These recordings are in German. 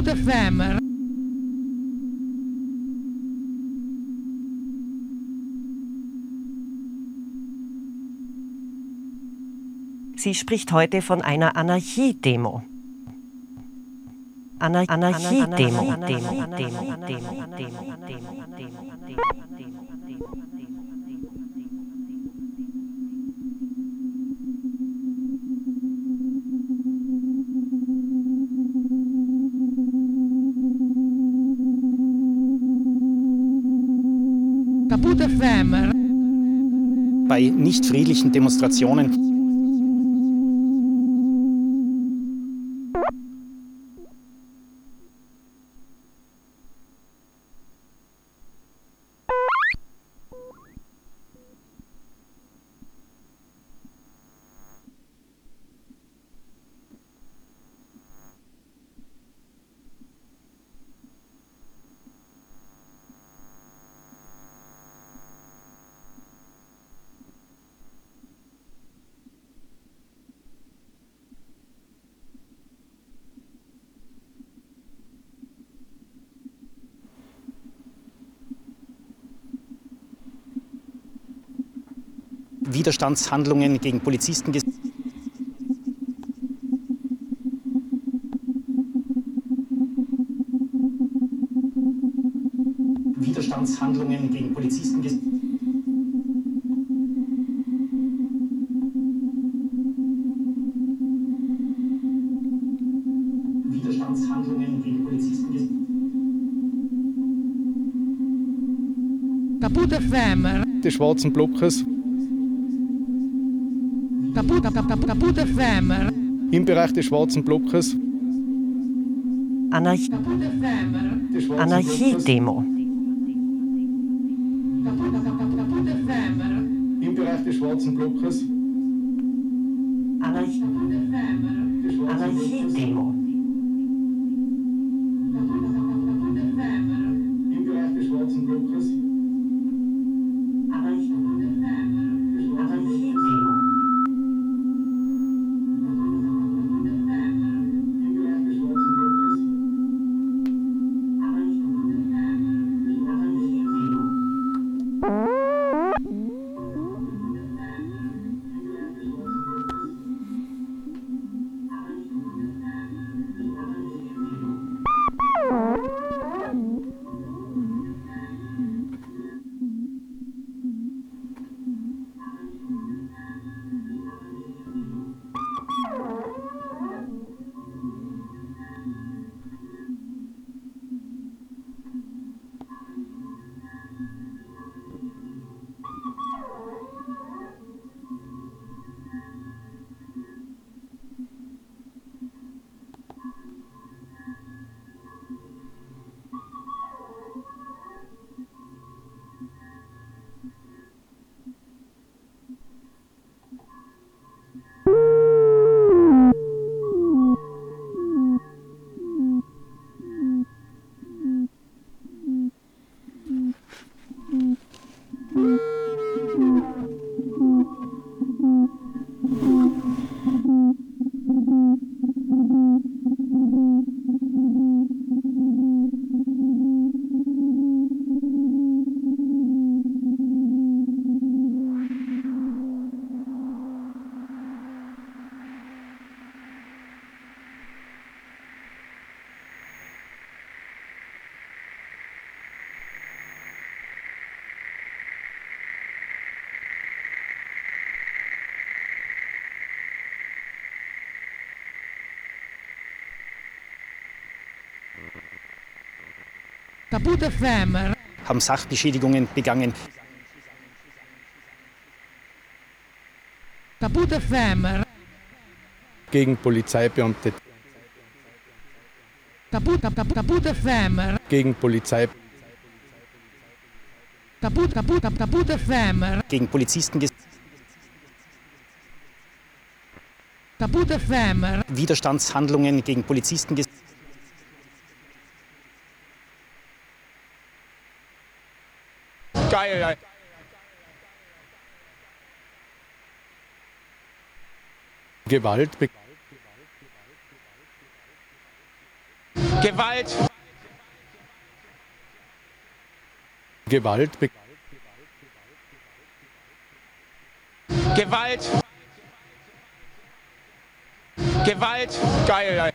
Caput FM. Sie spricht heute von einer Anarchie-Demo. Anarchie-Demo. Bei nicht friedlichen Demonstrationen Widerstandshandlungen gegen Polizisten Widerstandshandlungen gegen Polizisten Widerstandshandlungen gegen Polizisten Kaputte Femmer des schwarzen Blockes Kaputte Femmer im Bereich des schwarzen Blockes. Anarch Anarchiedemo. Im Bereich des schwarzen Blockes Kaputte Femmer haben Sachbeschädigungen begangen. Kaputte Femmer gegen Polizeibeamte. Kaputte Kaputte Femmer gegen Polizei Kaputte Kaputte Kaputte Femmer gegen Polizisten Kaputte Femmer Widerstandshandlungen gegen Polizisten Geil, Gewalt be Gewalt, Gewalt be Gewalt, Gewalt, geil.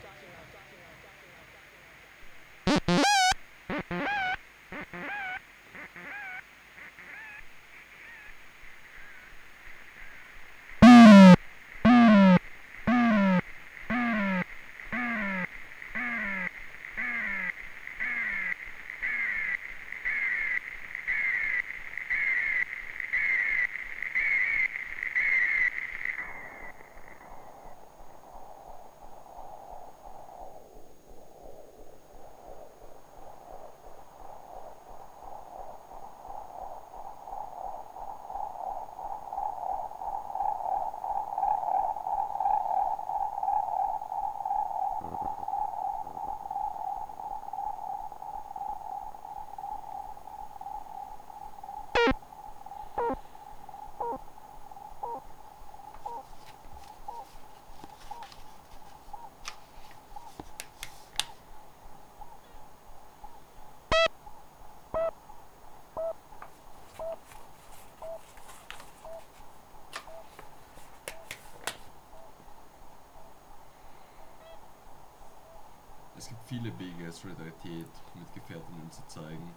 Viele Wege, Solidarität mit Gefährtinnen zu zeigen,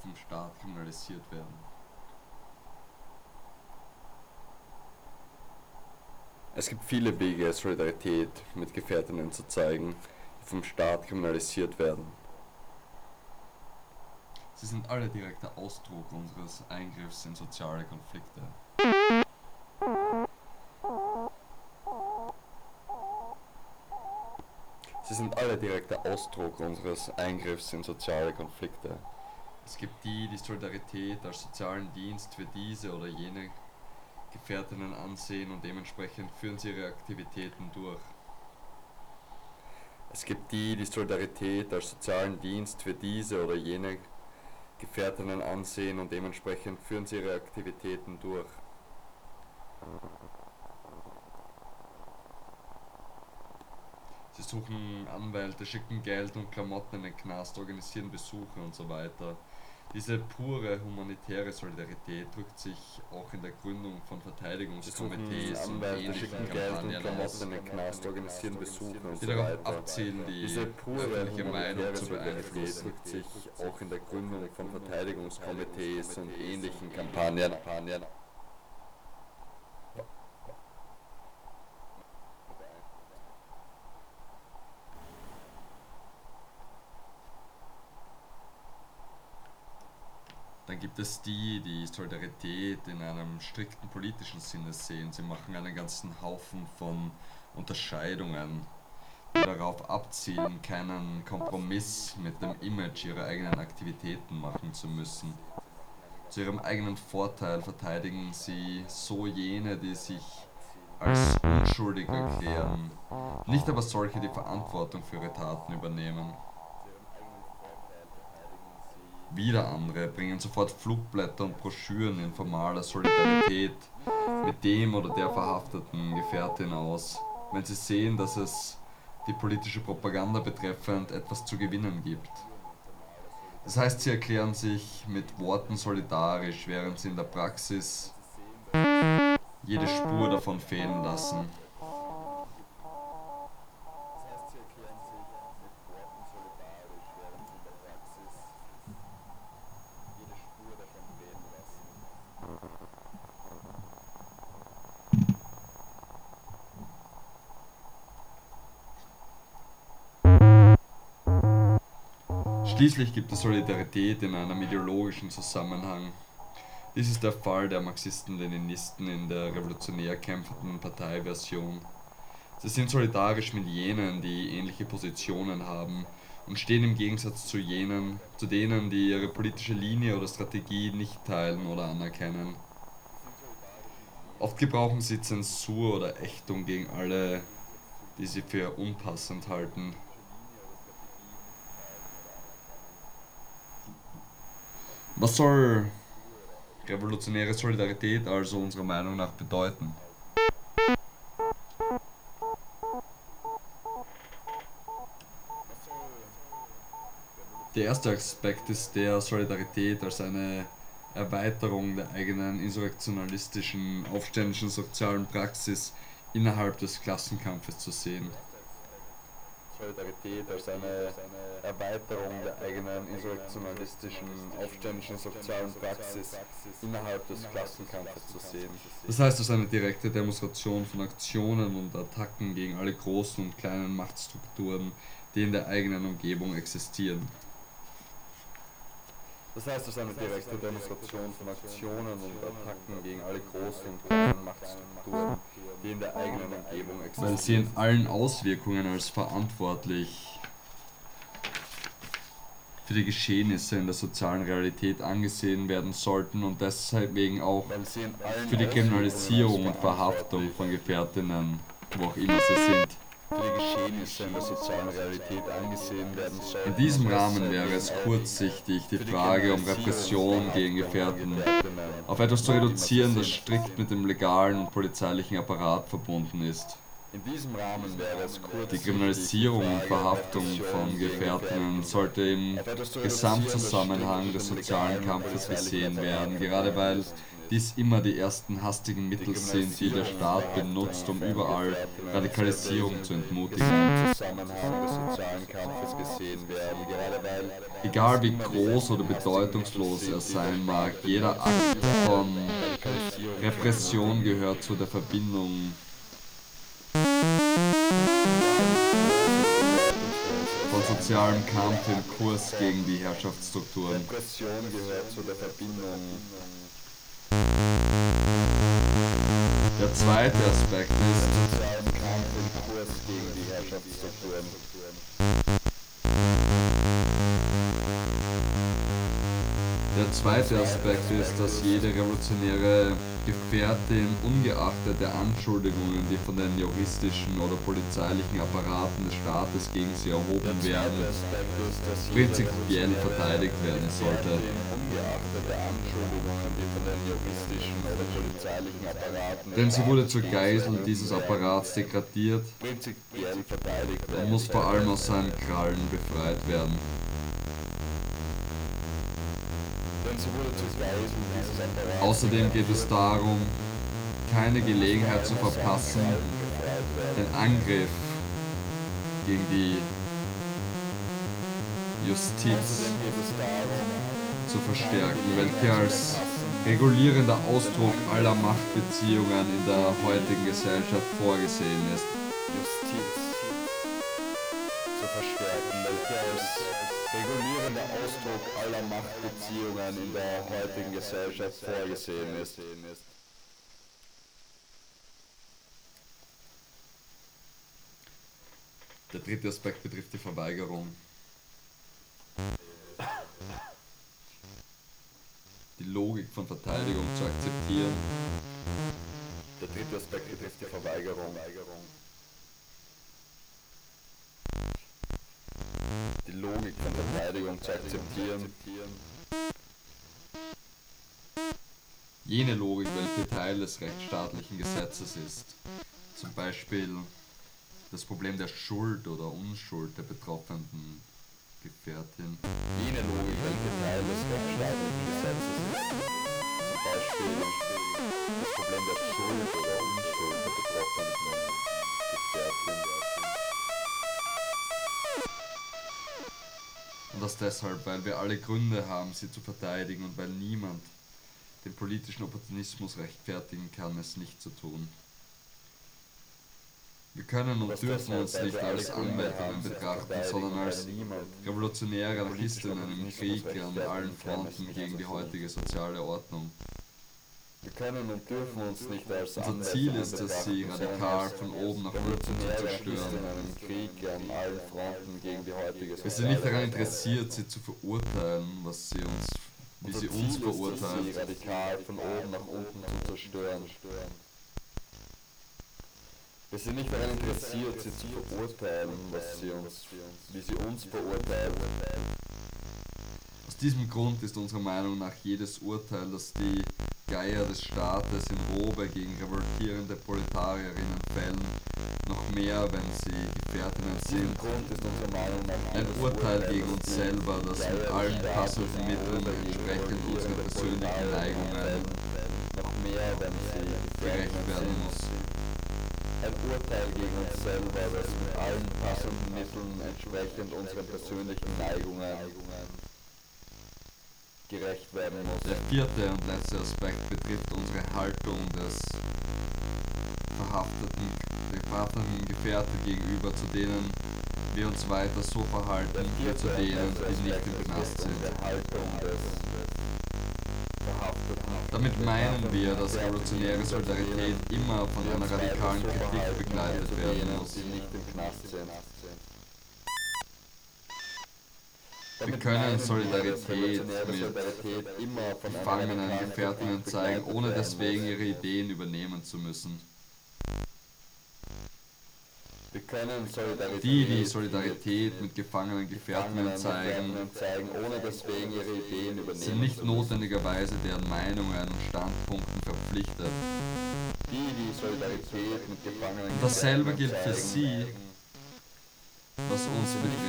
vom Staat kriminalisiert werden. Es gibt viele Wege, Solidarität mit Gefährtinnen zu zeigen, die vom Staat kriminalisiert werden. Sie sind alle direkter Ausdruck unseres Eingriffs in soziale Konflikte. Sie sind alle direkter Ausdruck unseres Eingriffs in soziale Konflikte. Es gibt die, die Solidarität als sozialen Dienst für diese oder jene Gefährtinnen ansehen und dementsprechend führen sie ihre Aktivitäten durch. Es gibt die, die Solidarität als sozialen Dienst für diese oder jene Gefährtinnen ansehen und dementsprechend führen sie ihre Aktivitäten durch. Sie suchen Anwälte, schicken Geld und Klamotten in den Knast, organisieren Besuche und so weiter. Diese pure humanitäre Solidarität drückt sich auch in der Gründung von Verteidigungskomitees und ähnlichen Kampagnen aus, in den Knast, organisieren Besuche und die so darauf abzielen, die Diese pure öffentliche Meinung zu beeinflussen. drückt sich auch in der Gründung von Verteidigungskomitees und ähnlichen Kampagnen. Es die, die Solidarität in einem strikten politischen Sinne sehen. Sie machen einen ganzen Haufen von Unterscheidungen, die darauf abzielen, keinen Kompromiss mit dem Image ihrer eigenen Aktivitäten machen zu müssen. Zu ihrem eigenen Vorteil verteidigen sie so jene, die sich als unschuldig erklären, nicht aber solche, die Verantwortung für ihre Taten übernehmen. Wieder andere bringen sofort Flugblätter und Broschüren in formaler Solidarität mit dem oder der verhafteten Gefährtin aus, wenn sie sehen, dass es die politische Propaganda betreffend etwas zu gewinnen gibt. Das heißt, sie erklären sich mit Worten solidarisch, während sie in der Praxis jede Spur davon fehlen lassen. Schließlich gibt es Solidarität in einem ideologischen Zusammenhang. Dies ist der Fall der Marxisten-Leninisten in der revolutionär kämpfenden Parteiversion. Sie sind solidarisch mit jenen, die ähnliche Positionen haben und stehen im Gegensatz zu jenen, zu denen, die ihre politische Linie oder Strategie nicht teilen oder anerkennen. Oft gebrauchen sie Zensur oder Ächtung gegen alle, die sie für unpassend halten. Was soll revolutionäre Solidarität also unserer Meinung nach bedeuten? Der erste Aspekt ist der Solidarität als eine Erweiterung der eigenen insurrektionalistischen, aufständischen sozialen Praxis innerhalb des Klassenkampfes zu sehen. Solidarität als eine Erweiterung der eigenen insurrektionalistischen, aufständischen sozialen Praxis innerhalb des Klassenkampfes zu sehen. Das heißt, als eine direkte Demonstration von Aktionen und Attacken gegen alle großen und kleinen Machtstrukturen, die in der eigenen Umgebung existieren. Das heißt, es ist eine direkte Demonstration von Aktionen und Attacken gegen alle großen und kleinen Machtstrukturen, die in der eigenen Umgebung existieren. weil sie in allen Auswirkungen als verantwortlich für die Geschehnisse in der sozialen Realität angesehen werden sollten und deswegen auch für die Kriminalisierung und Verhaftung von Gefährtinnen, wo auch immer sie sind. Die Geschehnisse in der sozialen Realität angesehen werden sollten. In diesem Rahmen wäre es kurzsichtig, die Frage um Repression gegen Gefährten auf etwas zu reduzieren, das strikt mit dem legalen und polizeilichen Apparat verbunden ist. Die Kriminalisierung und Verhaftung von Gefährtinnen sollte im Gesamtzusammenhang des sozialen Kampfes gesehen werden, gerade weil dies immer die ersten hastigen Mittel sind, die der Staat benutzt, um überall Radikalisierung zu entmutigen. Egal wie groß oder bedeutungslos er sein mag, jeder Akt von Repression gehört zu der Verbindung von sozialem Kampf im Kurs gegen die Herrschaftsstrukturen. Repression gehört zu der Verbindung Der zweite Aspekt ist. Der zweite Aspekt ist, dass jede revolutionäre Gefährtin, ungeachtet der Anschuldigungen, die von den juristischen oder polizeilichen Apparaten des Staates gegen sie erhoben werden, prinzipiell verteidigt werden sollte. Denn sie wurde zur Geisel dieses Apparats degradiert und muss vor allem aus seinen Krallen befreit werden. Außerdem geht es darum, keine Gelegenheit zu verpassen, den Angriff gegen die Justiz zu verstärken, welche als regulierender Ausdruck aller Machtbeziehungen in der heutigen Gesellschaft vorgesehen ist. Justiz zu verstärken, welche als regulierender Ausdruck aller Machtbeziehungen in der heutigen Gesellschaft vorgesehen ist. Der dritte Aspekt betrifft die Verweigerung. Die Logik von Verteidigung zu akzeptieren Der dritte Aspekt betrifft die Verweigerung. Die Logik von Verteidigung zu akzeptieren. jene Logik, welche Teil des rechtsstaatlichen Gesetzes ist. Zum Beispiel das Problem der Schuld oder Unschuld der betroffenen Gefährtin. Jene Logik, welche Teil des rechtsstaatlichen Gesetzes ist. Zum Beispiel das Problem der Schuld oder Unschuld der betroffenen. Und das deshalb, weil wir alle Gründe haben, sie zu verteidigen und weil niemand den politischen Opportunismus rechtfertigen kann, es nicht zu tun. Wir können und dürfen uns nicht als zu betrachten, sondern als revolutionäre Anarchistinnen im Krieg an allen Fronten gegen die heutige soziale Ordnung. Wir können und dürfen uns nicht als Unser Ziel ist es, sie radikal von oben nach unten zu zerstören. Wir sind nicht daran interessiert, sie zu verurteilen, was sie uns, wie sie uns Sie verurteilt. radikal von oben nach unten zu zerstören. Wir sind nicht daran interessiert, sie zu verurteilen, was sie uns, wie sie uns verurteilt. Aus diesem Grund ist unserer Meinung nach jedes Urteil, das die Geier des Staates in Robe gegen revoltierende Proletarierinnen fällen, noch mehr, wenn sie Gefährtinnen sind. Ein Urteil gegen uns selber, das mit allen in Mitteln entsprechend unseren persönlichen Neigungen noch mehr, wenn sie gerecht werden muss. Ein Urteil gegen uns selber, das mit allen passenden Mitteln entsprechend unseren persönlichen Neigungen gerecht werden muss. Der vierte und letzte Aspekt betrifft unsere Haltung des verhafteten, der verhafteten Gefährten gegenüber, zu denen wir uns weiter so verhalten wie zu denen, die nicht im Knast sind. Damit meinen wir, dass revolutionäre Solidarität immer von einer radikalen Kritik begleitet werden muss. Wir können Solidarität mit gefangenen Gefährtinnen zeigen, ohne deswegen ihre Ideen übernehmen zu müssen. Wir können Solidarität Die, die Solidarität mit gefangenen Gefährtinnen zeigen, zeigen, ohne deswegen ihre Ideen übernehmen sind nicht notwendigerweise deren Meinungen und Standpunkten verpflichtet. Die, die Solidarität mit Gefangenen Und dasselbe gilt für sie, was uns betrifft.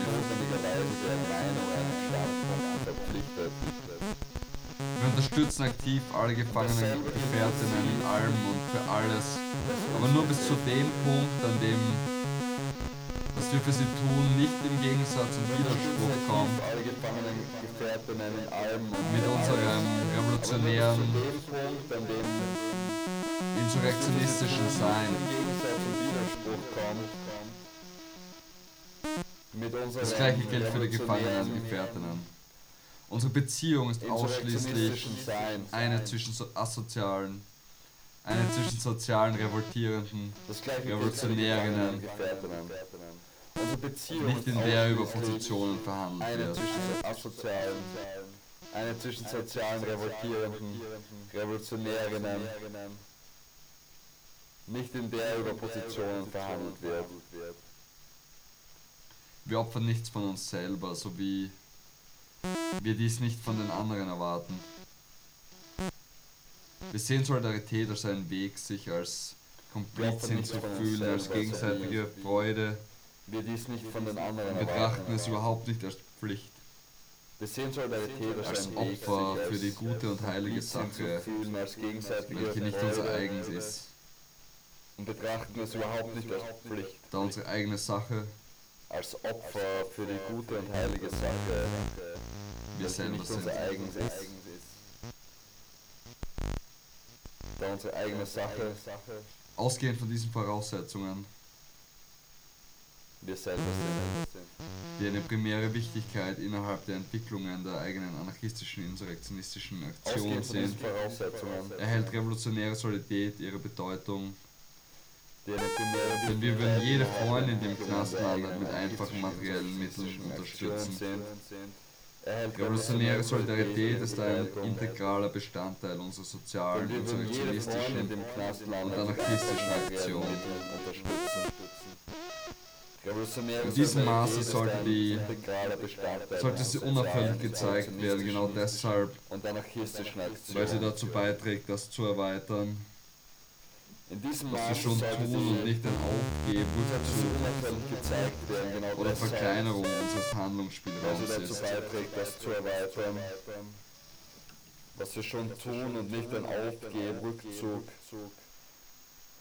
Wir unterstützen aktiv alle gefangenen Gefährtinnen in allem und für alles, aber nur bis zu dem Punkt, an dem für sie tun, nicht im Gegensatz und Widerspruch Gefährtinnen und mit unserem revolutionären, insurrektionistischen Sein. Und Das gleiche gilt für die gefangenen Gefährtinnen. Unsere Beziehung ist ausschließlich eine zwischen so asozialen, eine zwischen sozialen Revoltierenden, Das gleiche gilt für die Revolutionärinnen, Unsere Beziehung nicht in der über Positionen verhandelt eine wird. zwischen so asozialen, eine zwischen sozialen Revoltierenden, Revolutionärinnen, nicht in der über Positionen verhandelt wird. Wir opfern nichts von uns selber, so wie wir dies nicht von den anderen erwarten. Wir sehen Solidarität als einen Weg, sich als Komplizin zu fühlen, als gegenseitige Freude Wir dies nicht von den anderen und betrachten es überhaupt nicht als Pflicht, Wir sehen Solidarität als, Opfer für die gute und heilige Sache, welche nicht unser eigens ist, Und betrachten es überhaupt nicht als Pflicht, da unsere eigene Sache als Opfer für die gute und heilige Sache, wir welche selber nicht sind. unser eigens ist. Da unsere eigene Sache Ausgehend von diesen Voraussetzungen, wir selber sind. die eine primäre Wichtigkeit innerhalb der Entwicklungen der eigenen anarchistischen, insurrektionistischen Aktion sind, erhält revolutionäre Solidarität ihre Bedeutung, denn wir würden jede Freundin, die im Knast landet, mit einfachen materiellen Mitteln unterstützen. Revolutionäre Solidarität ist ein integraler Bestandteil unserer sozialen, insurrektionistischen und anarchistischen Aktion. In diesem Maße sollte die- sollte sie unauffällig gezeigt werden, genau deshalb, weil sie dazu beiträgt, das zu erweitern, was wir schon tun sie, und nicht ein Aufgeben, sie werden, genau oder Verkleinerung unseres sie Handlungsspielraums ist. zu was wir schon tun und nicht ein Aufgeben, Rückzug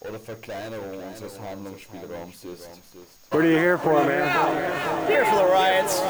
oder Verkleinerung unseres Handlungsspielraums ist. What are you here for, man? Here for the riots.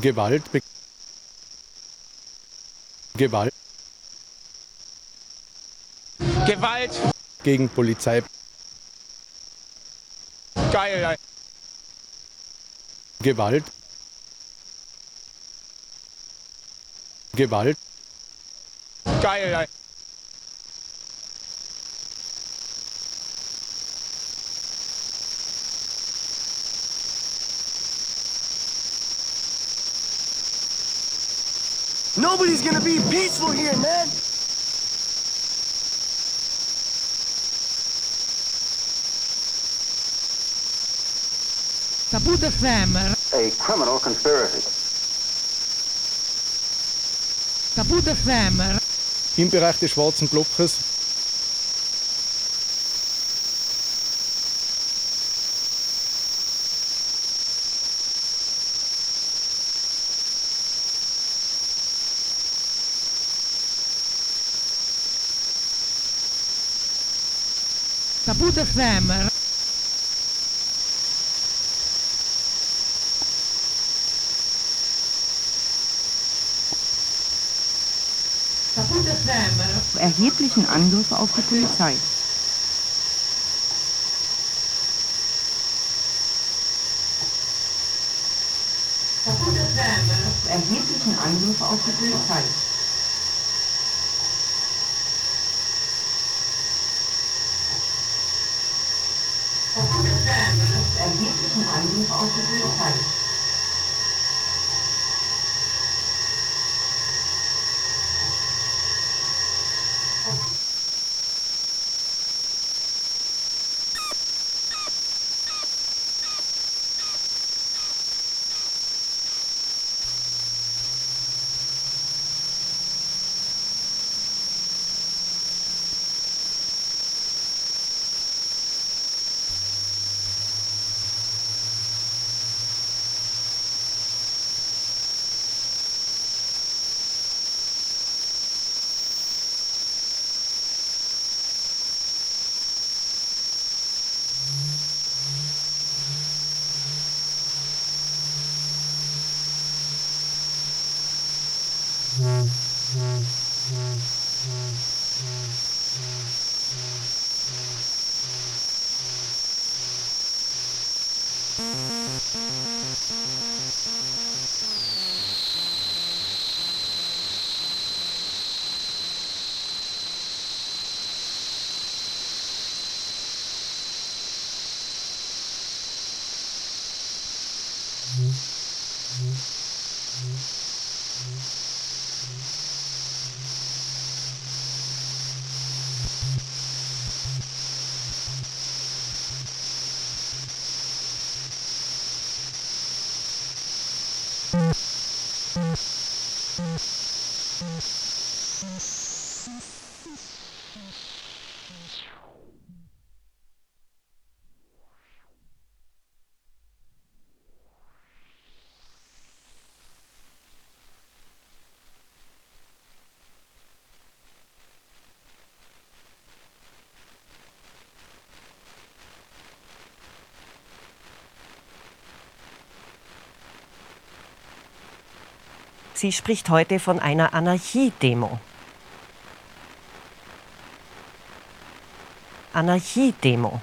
Gewalt, Gewalt Gewalt, gegen Polizei, geil, Gewalt, Gewalt, geil, Nobody's gonna be peaceful here, man. Kaput FM, A criminal conspiracy. Kaput FM, im Bereich des schwarzen Blockes, Kaput FM, erheblichen Angriff auf die Polizei. Erheblichen Angriff auf die Polizei. Saat. Sie spricht heute von einer Anarchiedemo. Anarchiedemo.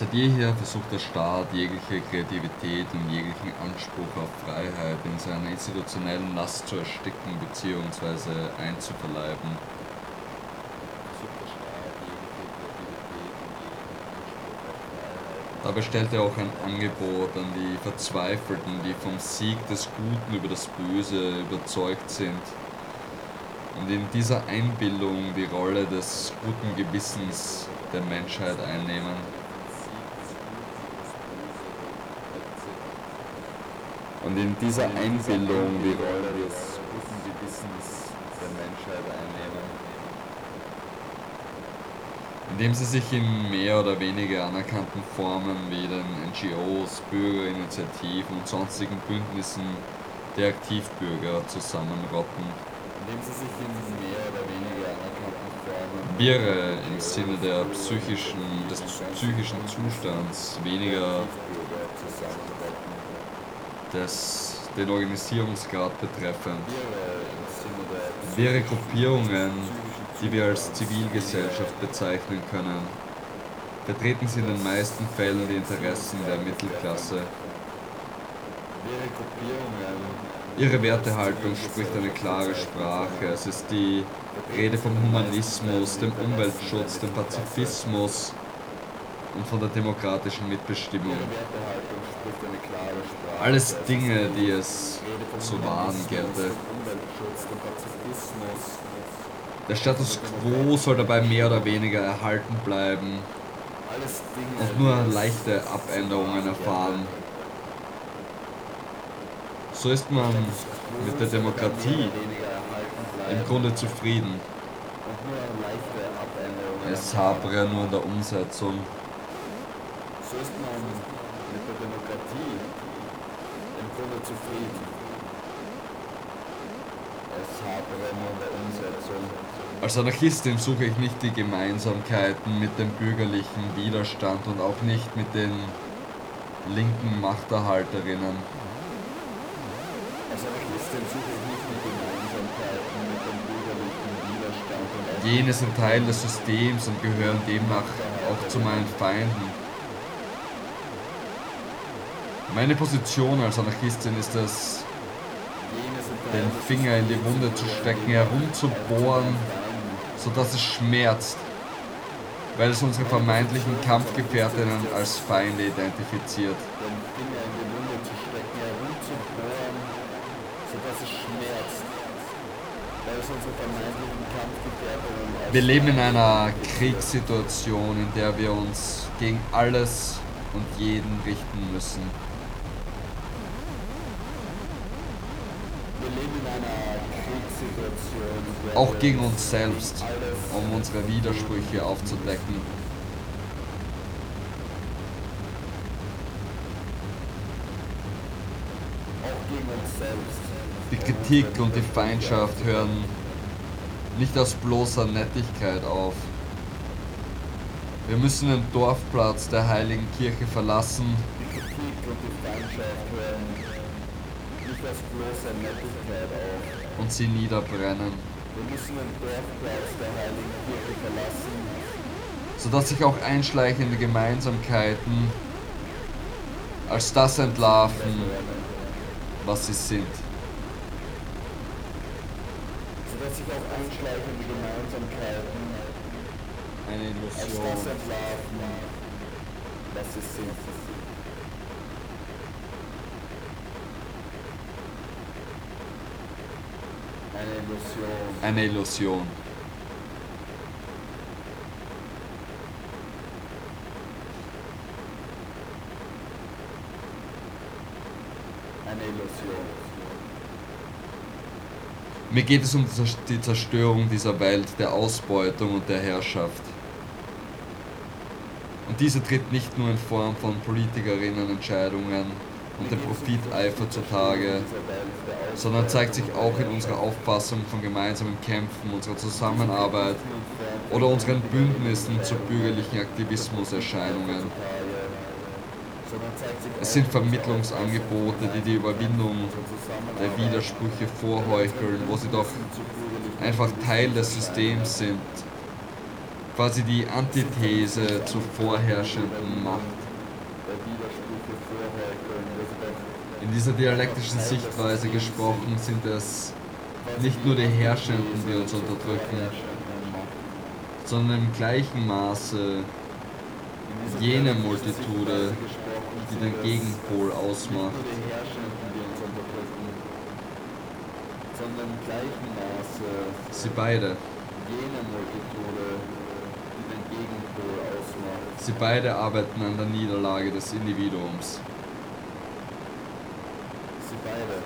Seit jeher versucht der Staat jegliche Kreativität und jeglichen Anspruch auf Freiheit in seiner institutionellen Last zu ersticken bzw. einzuverleiben. Dabei stellt er auch ein Angebot an die Verzweifelten, die vom Sieg des Guten über das Böse überzeugt sind und in dieser Einbildung die Rolle des guten Gewissens der Menschheit einnehmen. Und in dieser Einbildung die Rolle des guten Gewissens der Menschheit einnehmen indem sie sich in mehr oder weniger anerkannten Formen wie den NGOs, Bürgerinitiativen und sonstigen Bündnissen der Aktivbürger zusammenrotten. Indem sie sich in mehr oder weniger anerkannten Formen Wirre im Sinne der psychischen, des psychischen Zustands, weniger des, den Organisierungsgrad betreffend. Wirre Gruppierungen die wir als Zivilgesellschaft bezeichnen können, vertreten sie in den meisten Fällen die Interessen der Mittelklasse. Ihre Wertehaltung spricht eine klare Sprache. Es ist die Rede vom Humanismus, dem Umweltschutz, dem Pazifismus und von der demokratischen Mitbestimmung. Alles Dinge, die es zu wahren gelte. Der Status quo soll dabei mehr oder weniger erhalten bleiben und nur leichte Abänderungen erfahren. So ist man mit der Demokratie im Grunde zufrieden. Es hapere nur in der Umsetzung. So ist man mit der Demokratie im Grunde zufrieden. Es hapere nur in der Umsetzung. Als Anarchistin suche ich nicht die Gemeinsamkeiten mit dem bürgerlichen Widerstand und auch nicht mit den linken Machterhalterinnen. Als Anarchistin suche ich nicht die Gemeinsamkeiten mit dem bürgerlichen Widerstand und auch Jene sind Teil des Systems und gehören demnach auch zu meinen Feinden. Meine Position als Anarchistin ist es, den Finger in die Wunde zu stecken, herumzubohren sodass es schmerzt, weil es unsere vermeintlichen Kampfgefährtinnen als Feinde identifiziert. Wir leben in einer Kriegssituation, in der wir uns gegen alles und jeden richten müssen. Auch gegen uns selbst, um unsere Widersprüche aufzudecken. Die Kritik und die Feindschaft hören nicht aus bloßer Nettigkeit auf. Wir müssen den Dorfplatz der heiligen Kirche verlassen Die Kritik und die Feindschaft hören nicht als bloße Nettigkeit auf. und sie niederbrennen, Wir müssen den Dorfplatz der heiligen Kirche verlassen, sodass sich auch einschleichende Gemeinsamkeiten als das entlarven, was sie sind. sodass sich auch einschleichende Gemeinsamkeiten Eine als das Illusion. entlarven, was sie sind. Eine Illusion. Eine Illusion. Eine Illusion. Mir geht es um die Zers- die Zerstörung dieser Welt, der Ausbeutung und der Herrschaft. Und diese tritt nicht nur in Form von Politikerinnenentscheidungen und dem Profiteifer zutage, sondern zeigt sich auch in unserer Auffassung von gemeinsamen Kämpfen, unserer Zusammenarbeit oder unseren Bündnissen zu bürgerlichen Aktivismuserscheinungen. Es sind Vermittlungsangebote, die die Überwindung der Widersprüche vorheucheln, wo sie doch einfach Teil des Systems sind. Quasi die Antithese zur vorherrschenden Macht. In dieser dialektischen Sichtweise gesprochen sind es nicht nur die Herrschenden, die uns unterdrücken, sondern im gleichen Maße jene Multitude, die den Gegenpol ausmacht. Sie beide, sie beide arbeiten an der Niederlage des Individuums. Sie beide.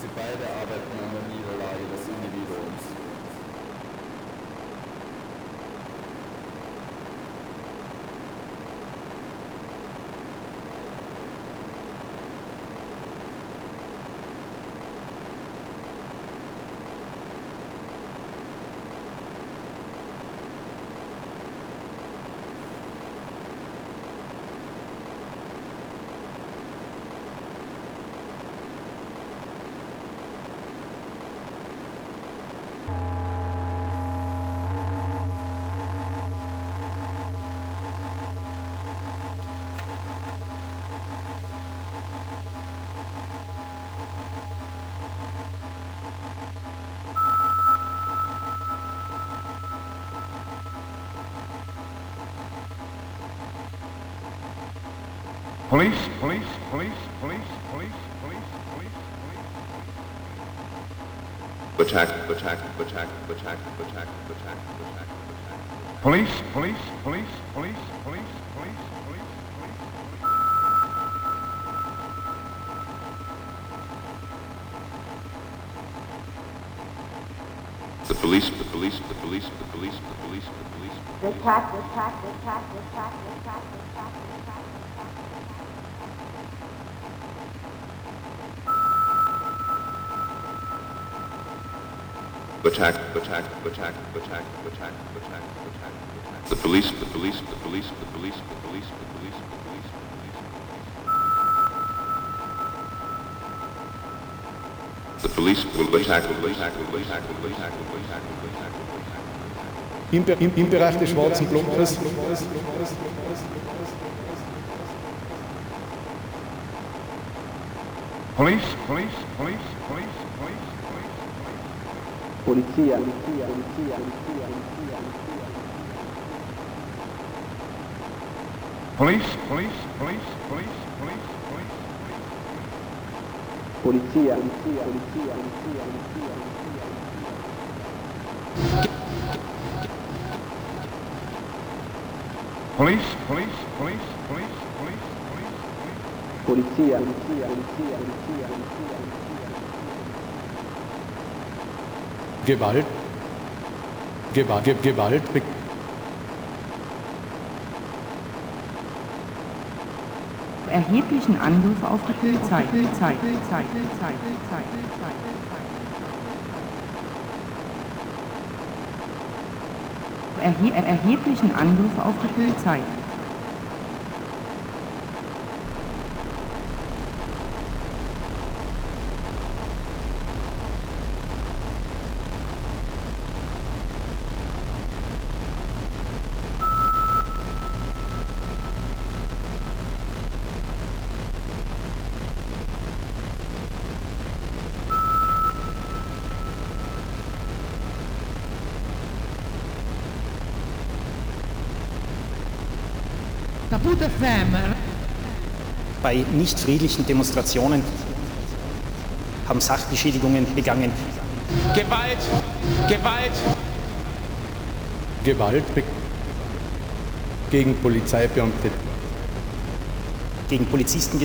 Sie beide arbeiten an Police, police, police, police, police, police, police, police. Attack, attack, attack, attack, attack, attack, attack. Police, police, police, police, police, police, police, police. The police, the police, the police, the police, the police, the police, the police. Attack, attack, attack, attack, attack, attack, attack. The police, the police, the police, the police, the police, the police, the police, the police. The police will attack, will attack, will attack, will attack, will attack, will attack. Im, im, Im Bereich des schwarzen Blockes Police, police, police, police, police, police. Polizia, polizia, polizia, polizia, Police, police, police, police, police, police, police. polizia, polizia, polizia, polizia, polizia. Police, police, police, police, police, police, police. Polizia, polizia, polizia, polizia, polizia. Gewalt, Gewalt, Ge- Gewalt, be- Erheblichen Angriff auf die Polizei, Polizei, Polizei, Polizei. erhe erheblichen Angriff auf die Polizei. Kaput FM. Bei nicht friedlichen Demonstrationen haben Sachbeschädigungen begangen. Gewalt! Gewalt! Gewalt gegen Polizeibeamte, Gegen Polizisten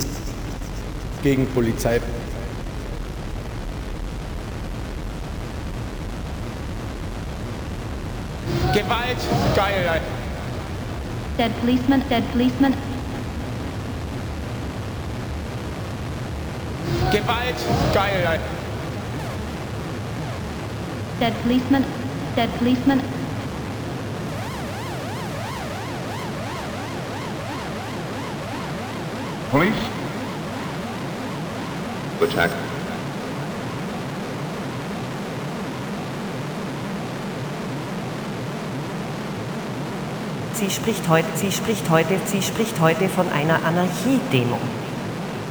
gegen Polizei Gewalt! Geil! Dead policeman, dead policeman, Gewalt! Geil! dead policeman, dead policeman, Police? Sie spricht heute, sie spricht heute, sie spricht heute von einer Anarchiedemo.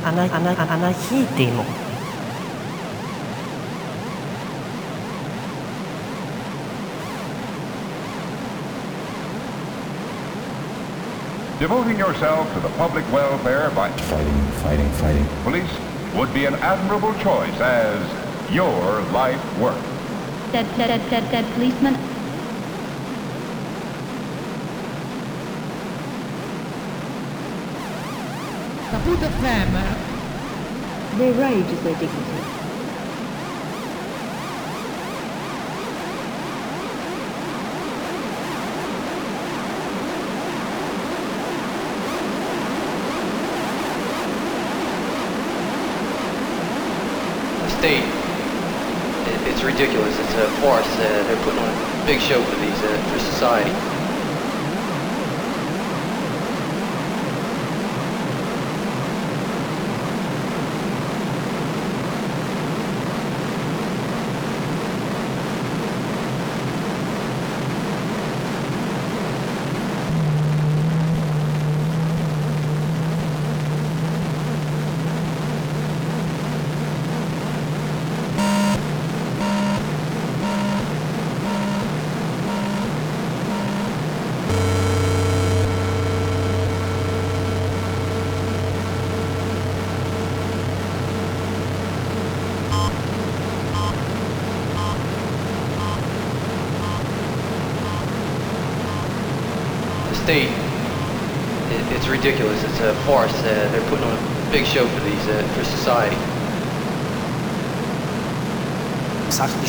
Anar Anar Anarchiedemo. Devoting yourself to the public welfare by Fighting, fighting, fighting. police would be an admirable choice as your life work. dead, dead, dead, dead, dead policeman, Their rage is their dignity. State. It's ridiculous. It's a farce. Uh, they're putting on a big show for these uh, for society.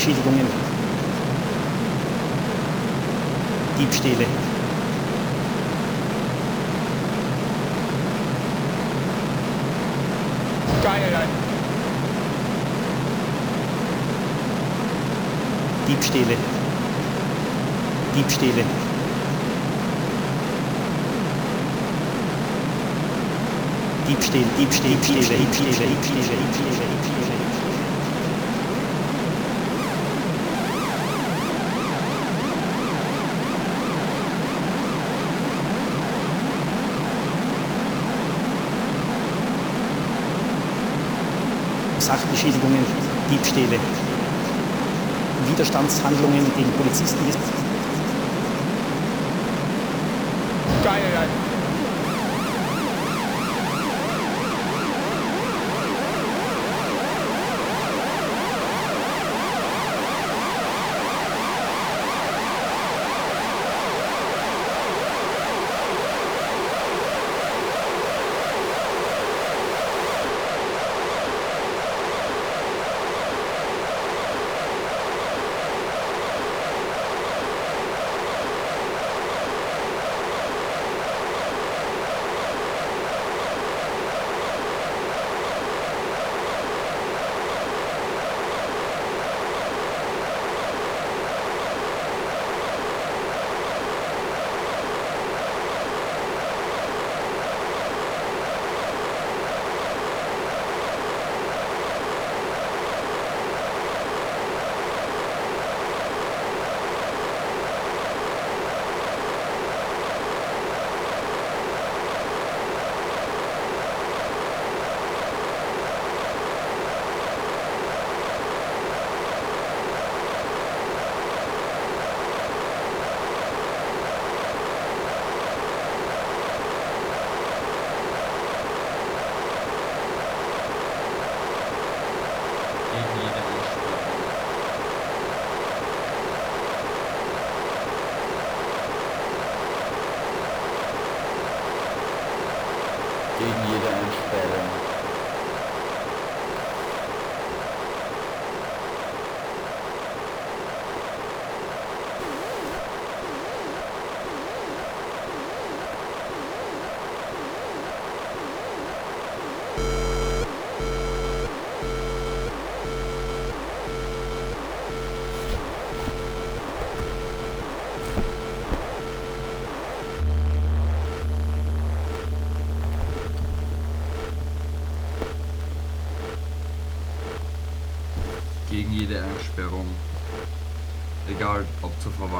Entschädigungen, Diebstähle. Geil, Diebstähle. Diebstähle. Diebstähle, Diebstähle, Diebstähle, Diebstähle, Diebstähle, Diebstähle, Diebstähle. Sachbeschädigungen, Diebstähle, Widerstandshandlungen gegen Polizisten.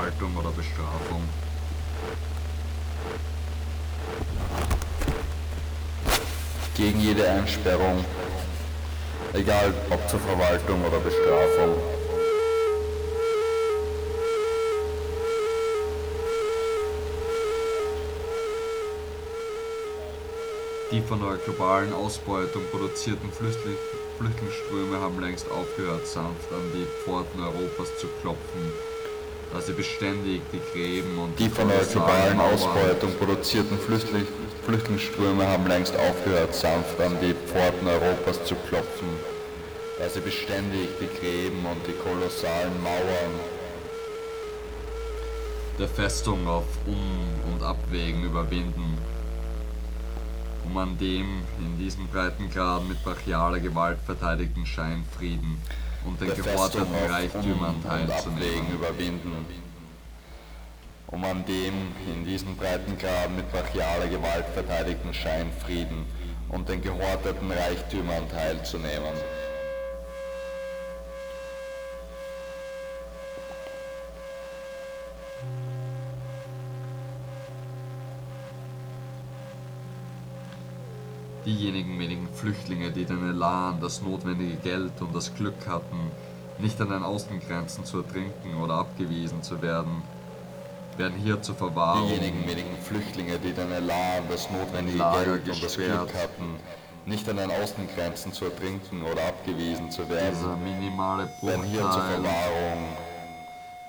Zur Verwaltung oder Bestrafung. gegen jede Einsperrung, egal ob zur Verwaltung oder Bestrafung. Die von der globalen Ausbeutung produzierten Flüchtling Flüchtlingsströme haben längst aufgehört, sanft an die Pforten Europas zu klopfen, sie beständig die Gräben und Die von der globalen Ausbeutung produzierten Flüchtling Flüchtlingsströme haben längst aufgehört, sanft an die Pforten Europas zu klopfen, da sie beständig die Gräben und die kolossalen Mauern. Der Festung auf Um- und Abwägen überwinden, um an dem in diesen Breitengraden mit brachialer Gewalt verteidigten Scheinfrieden und den auf Reichtümern teilzunehmen. überwinden, um an dem in diesen Breitengraden mit brachialer Gewalt verteidigten Scheinfrieden und den gehorteten Reichtümern teilzunehmen. Diejenigen wenigen Flüchtlinge, die den Elan, das notwendige Geld und das Glück hatten, nicht an den Außengrenzen zu ertrinken oder abgewiesen zu werden, werden hier zur Verwahrung Diejenigen wenigen Flüchtlinge, die den Elan, das notwendige Lager Geld und das. Glück hatten, nicht an den Außengrenzen zu ertrinken oder abgewiesen zu dieser werden, minimale werden hier zur Verwahrung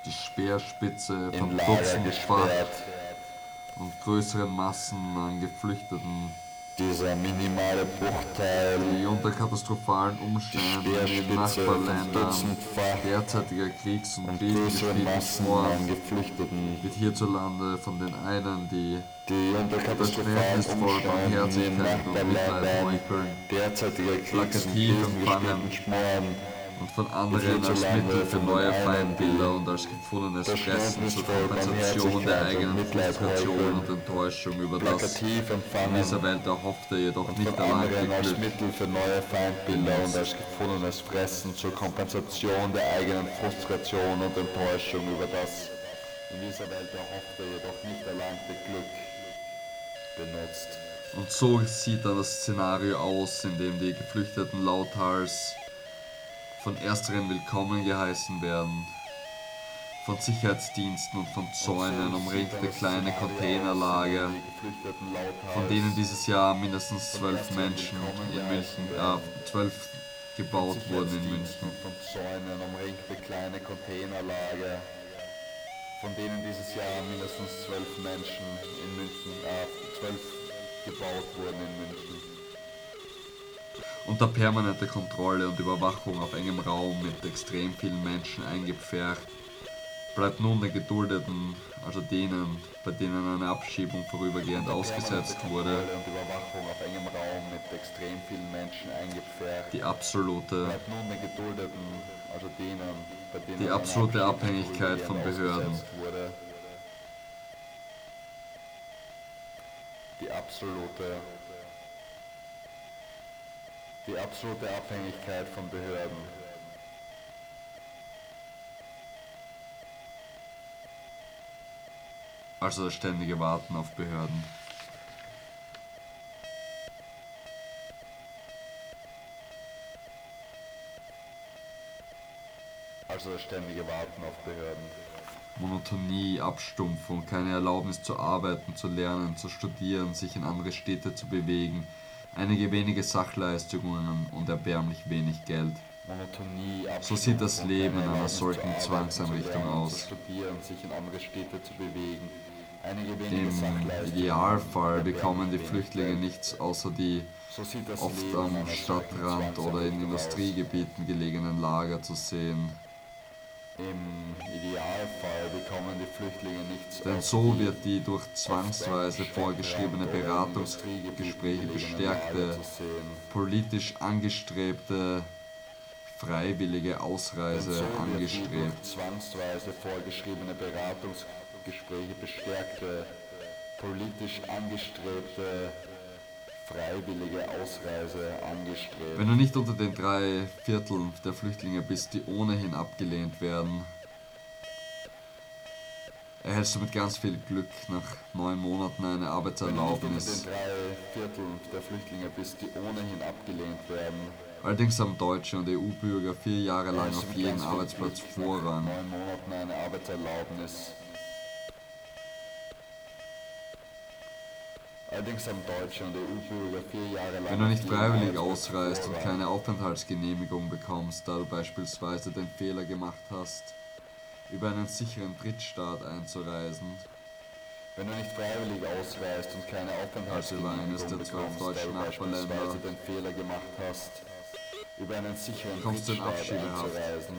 die Speerspitze von gesperrt. und größeren Massen an Geflüchteten, Dieser minimale Bruchteil die unter katastrophalen Umständen in den Nachbarländern derzeitiger Kriegs- und und Geflüchteten, wird hierzulande von den einen, die die unter katastrophalen Umständen in Mitleid Nachbarländern derzeitiger Kriegs- und schmoren, und von anderen als Mittel für neue Feindbilder und als gefundenes Fressen zur Kompensation der eigenen Frustration und Enttäuschung über das in dieser Welt erhoffte, jedoch nicht erlangte Glück. Mittel für neue Feindbilder und als gefundenes Fressen zur Kompensation der eigenen Frustration und Enttäuschung über das in dieser Welt erhoffte, jedoch nicht erlangte Glück benutzt. Und so sieht dann das Szenario aus, in dem die Geflüchteten lauthals von ersteren willkommen geheißen werden, von Sicherheitsdiensten und von Zäunen umringte kleine Containerlager, von denen dieses Jahr mindestens zwölf Menschen in München, äh, zwölf gebaut wurden in München. Von Zäunen umringte kleine Containerlager, von denen dieses Jahr mindestens zwölf Menschen in München, äh, zwölf gebaut wurden in München. Unter permanenter Kontrolle und Überwachung auf engem Raum mit extrem vielen Menschen eingepfercht, bleibt nun den Geduldeten, also denen, bei denen eine Abschiebung vorübergehend ausgesetzt wurde, und Überwachung auf engem Raum mit extrem vielen Menschen eingepfercht. die absolute, Bleibt nun den Geduldeten, also denen, bei denen die absolute Abhängigkeit von Behörden. Wurde. Die absolute die absolute Abhängigkeit von Behörden. also das ständige Warten auf Behörden. Also das ständige Warten auf Behörden. Monotonie, Abstumpfung, keine Erlaubnis zu arbeiten, zu lernen, zu studieren, sich in andere Städte zu bewegen, einige wenige Sachleistungen und erbärmlich wenig Geld. So sieht das Leben in einer solchen Zwangseinrichtung aus. Im Idealfall bekommen die Flüchtlinge nichts außer die oft am Stadtrand oder in Industriegebieten gelegenen Lager zu sehen. Im Idealfall bekommen die Flüchtlinge nichts Denn so wird die durch zwangsweise vorgeschriebene Beratungsgespräche bestärkte, politisch angestrebte freiwillige Ausreise so angestrebt. zwangsweise vorgeschriebene Beratungsgespräche bestärkte, politisch angestrebte, freiwillige Ausreise angestrebt. Wenn du nicht unter den drei Vierteln der Flüchtlinge bist, die ohnehin abgelehnt werden, erhältst du mit ganz viel Glück nach neun Monaten eine Wenn du nicht unter Arbeitserlaubnis. den drei Vierteln der Flüchtlinge bist, die ohnehin abgelehnt werden, Allerdings haben Deutsche und EU-Bürger vier Jahre lang auf jeden Arbeitsplatz nach Vorrang. neun Monaten eine Arbeitserlaubnis. Allerdings haben Deutsche und EU-Bürger vier Jahre lang Wenn du nicht freiwillig ausreist und keine Aufenthaltsgenehmigung bekommst, da du beispielsweise den Fehler gemacht hast, über einen sicheren Drittstaat einzureisen, Wenn du nicht freiwillig ausreist und keine Also über eines Aufenthaltsgenehmigung zwölf bekommst, da du beispielsweise den Fehler gemacht hast, über einen sicheren kommst Drittstaat einzureisen,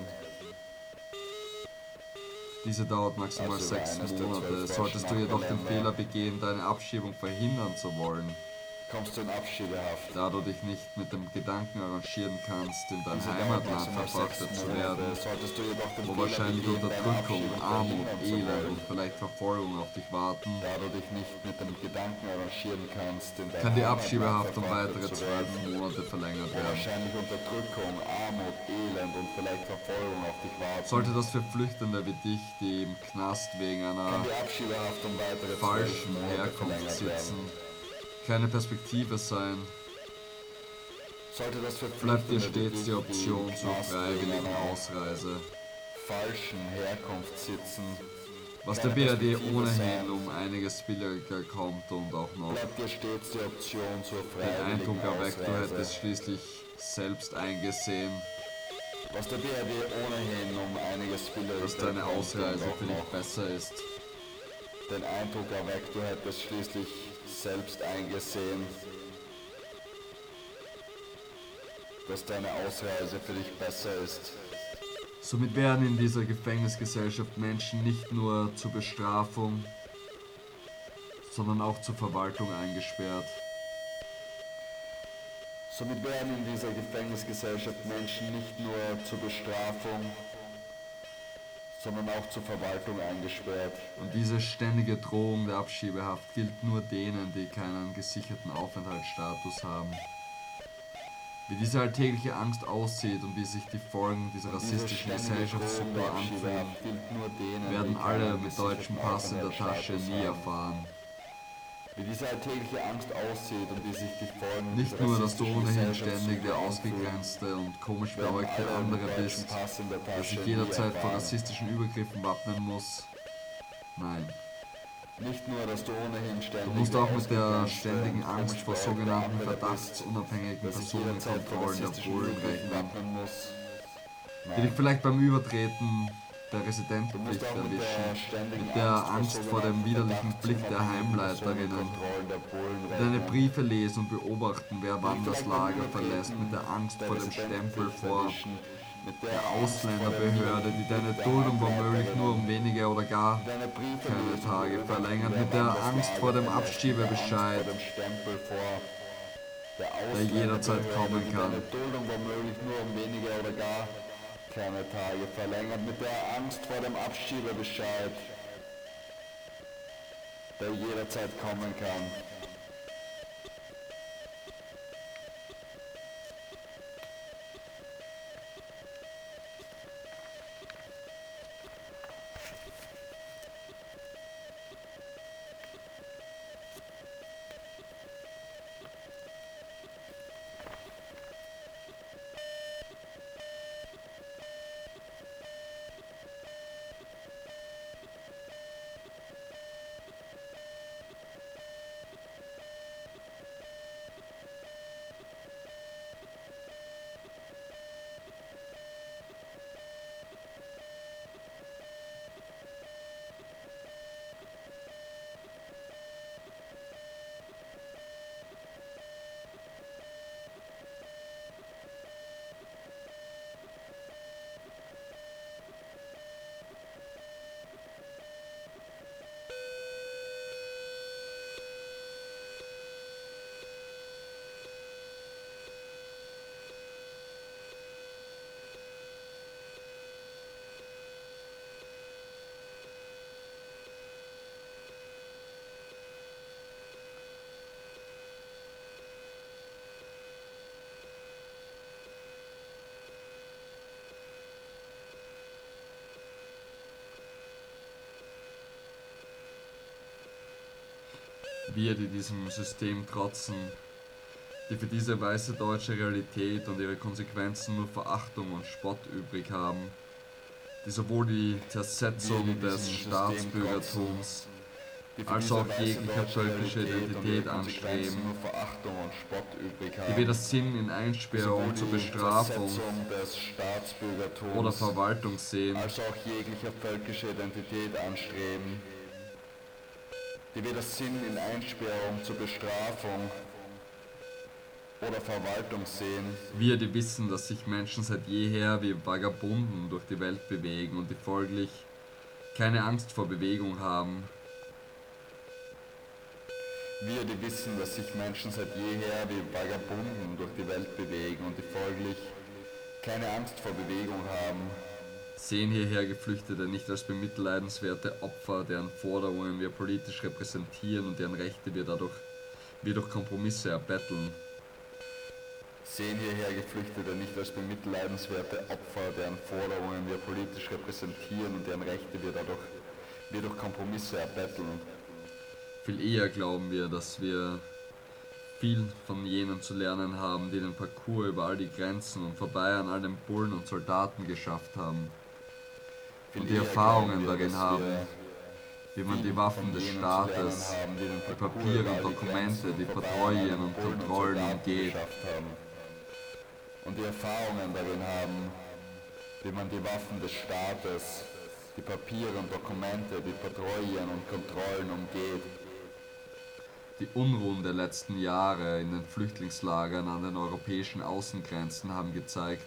Diese dauert maximal Also sechs Monate. Solltest du jedoch den. Fehler begehen, deine Abschiebung verhindern zu wollen, kommst du in Abschiebehaft. da du dich nicht mit dem Gedanken arrangieren kannst, in dein Diese dauert Heimatland verfrachtet zu werden, wo wahrscheinlich Unterdrückung, Armut, Elend und vielleicht Verfolgung auf dich warten, da du dich nicht mit dem Gedanken arrangieren kannst, in dein kann die Abschiebehaft um weitere zwölf Monate verlängert werden. wahrscheinlich Unterdrückung, Armut, Elend und vielleicht Verfolgung auf dich warten. Sollte das für Flüchtende wie dich, die im Knast wegen einer falschen Herkunft sitzen, keine Perspektive sein, Sollte das bleibt dir stets die Option zur freiwilligen Ausreise, falschen Herkunft sitzen, was der BRD ohnehin um einiges billiger kommt und auch noch bleibt dir stets die Option zur den freiwilligen Eindruck erweckt, du hättest schließlich selbst eingesehen, Was der BRD ohnehin um einiges billiger dass deine Ausreise noch besser ist. den Eindruck erweckt, du hättest schließlich selbst eingesehen, dass deine Ausreise für dich besser ist. Somit werden in dieser Gefängnisgesellschaft Menschen nicht nur zur Bestrafung, sondern auch zur Verwaltung eingesperrt. Somit werden in dieser Gefängnisgesellschaft Menschen nicht nur zur Bestrafung, sondern auch zur Verwaltung eingesperrt. Und diese ständige Drohung der Abschiebehaft gilt nur denen, die keinen gesicherten Aufenthaltsstatus haben. Wie diese alltägliche Angst aussieht und wie sich die Folgen dieser Diese rassistischen ständige Gesellschaftssuppe anfühlen, werden alle mit deutschem Pass in der Tasche nie erfahren. Wie diese alltägliche Angst aussieht und wie sich die Folgen Nicht nur, dass du ohnehin ständig der ausgegrenzte und komisch beäugte andere bist, der sich jederzeit vor rassistischen Übergriffen wappnen muss. Nein. Nicht nur, dass du ohnehin Du ständig musst auch mit der ständigen Angst vor sogenannten verdachtsunabhängigen Personenkontrollen der Übergriffen rechnen, die dich vielleicht beim Übertreten der mit der erwischen, mit der Angst vor dem widerlichen Blick der Heimleiterinnen, die deine. Briefe lesen und beobachten, wer wann das Lager verlässt, mit der Angst vor dem Stempel vor der Ausländerbehörde, die deine Duldung womöglich nur um wenige oder gar keine Tage verlängert, mit der Angst vor dem Abschiebebescheid, der jederzeit kommen kann. Keine Tage verlängert, mit der Angst vor dem Abschiebebescheid, der jederzeit kommen kann. Wir, die diesem System trotzen, die für diese weiße deutsche Realität und ihre Konsequenzen nur Verachtung und Spott übrig haben, die sowohl die Zersetzung Wir, die des Staatsbürgertums als auch deutsche völkische Identität anstreben, die weder Sinn in Einsperrung zur Bestrafung oder Verwaltung sehen, als auch jeglicher völkische Identität anstreben, die weder Sinn in Einsperrung zur Bestrafung oder Verwaltung sehen, Wir, die wissen, dass sich Menschen seit jeher wie Vagabunden durch die Welt bewegen und die folglich keine Angst vor Bewegung haben, wir, die wissen, dass sich Menschen seit jeher wie Vagabunden durch die Welt bewegen und die folglich keine Angst vor Bewegung haben, sehen hierher Geflüchtete nicht als bemitleidenswerte Opfer, deren Forderungen wir politisch repräsentieren und deren Rechte wir dadurch wir durch Kompromisse erbetteln. sehen hierher Geflüchtete nicht als bemitleidenswerte Opfer, deren Forderungen wir politisch repräsentieren und deren Rechte wir dadurch wir durch Kompromisse erbetteln. Viel eher glauben wir, dass wir viel von jenen zu lernen haben, die den Parcours über all die Grenzen und vorbei an all den Bullen und Soldaten geschafft haben. Und die Erfahrungen darin haben, wie man die Waffen des Staates, die Papiere und Dokumente, die Patrouillen und Kontrollen umgeht. Und die Erfahrungen darin haben, wie man die Waffen des Staates, die Papiere und Dokumente, die Patrouillen und Kontrollen umgeht. Die Unruhen der letzten Jahre in den Flüchtlingslagern an den europäischen Außengrenzen haben gezeigt,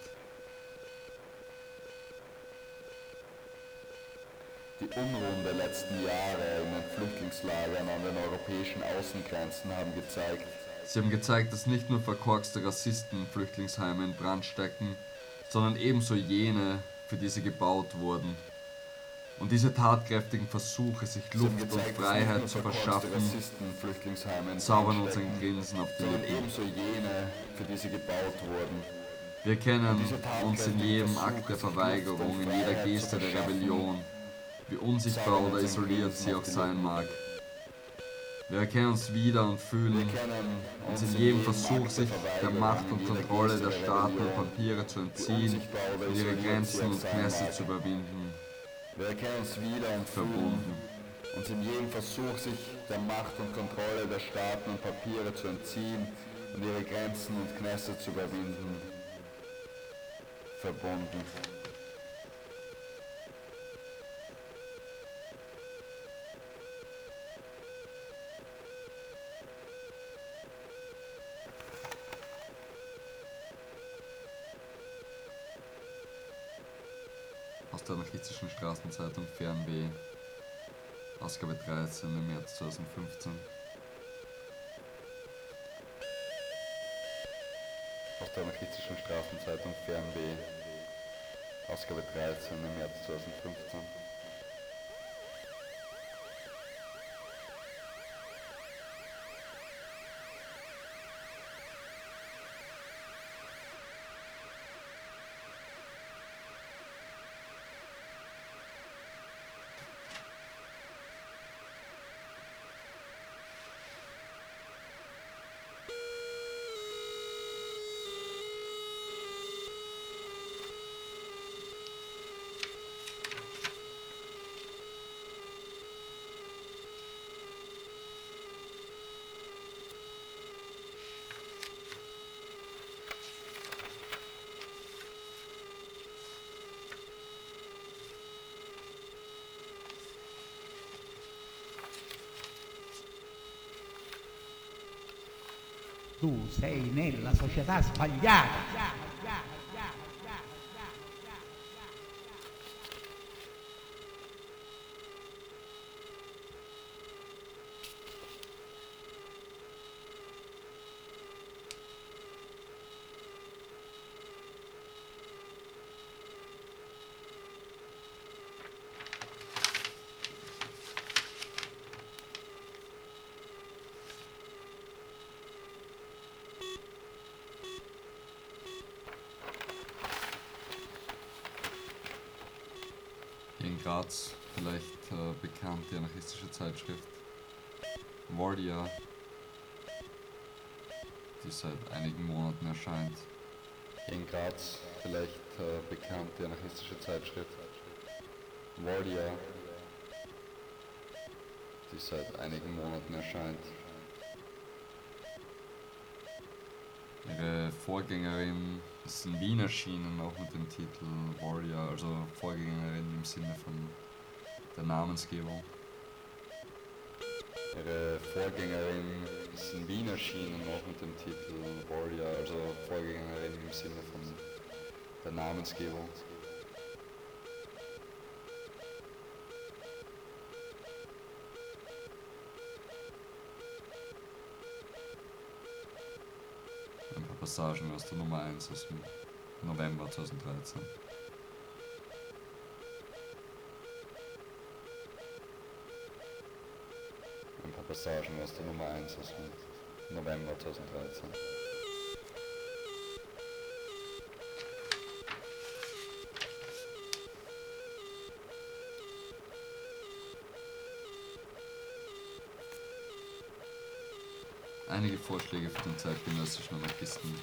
Die Unruhen der letzten Jahre in den Flüchtlingslagern an den europäischen Außengrenzen haben gezeigt, sie haben gezeigt, dass nicht nur verkorkste Rassisten Flüchtlingsheime in Brand stecken, sondern ebenso jene, für die sie gebaut wurden. Und diese tatkräftigen Versuche, sich Luft und gezeigt, dass Freiheit zu verschaffen, zaubern uns ein Grinsen auf die Lippen. ebenso jene, für die sie gebaut wurden. Wir kennen Und uns in jedem Akt der Verweigerung, und in jeder Geste der Rebellion, wie unsichtbar oder isoliert sie auch sein mag. Wir erkennen uns wieder und fühlen uns in jedem Versuch, sich der Macht und Kontrolle der Staaten und Papiere zu entziehen und ihre Grenzen und mag. zu überwinden. Wir erkennen uns wieder und Verbunden. uns in jedem Versuch, sich der Macht und Kontrolle der Staaten und Papiere zu entziehen und ihre Grenzen und Knässe zu überwinden. Verbunden. Der anarchistischen Straßenzeitung Fernweh, Ausgabe 13 im März 2015. Aus der anarchistischen Straßenzeitung Fernweh. Ausgabe 13 im März 2015. Sei nella società sbagliata. Die anarchistische Zeitschrift. Warrior, die seit einigen Monaten erscheint. In Graz vielleicht äh, bekannt, die anarchistische Zeitschrift Warrior, die seit einigen Monaten erscheint. Ihre Vorgängerin ist in Wien erschienen, auch mit dem Titel Warrior, also Vorgängerin im Sinne von der Namensgebung. Ihre Vorgängerin ist in Wien erschienen, auch mit dem Titel Warrior, also Vorgängerin im Sinne von der Namensgebung. Ein paar Passagen aus der Nummer 1 aus dem November 2013. Passagen aus der Nummer 1 aus dem November 2013. Einige Vorschläge für den zeitgenössischen Anarchisten.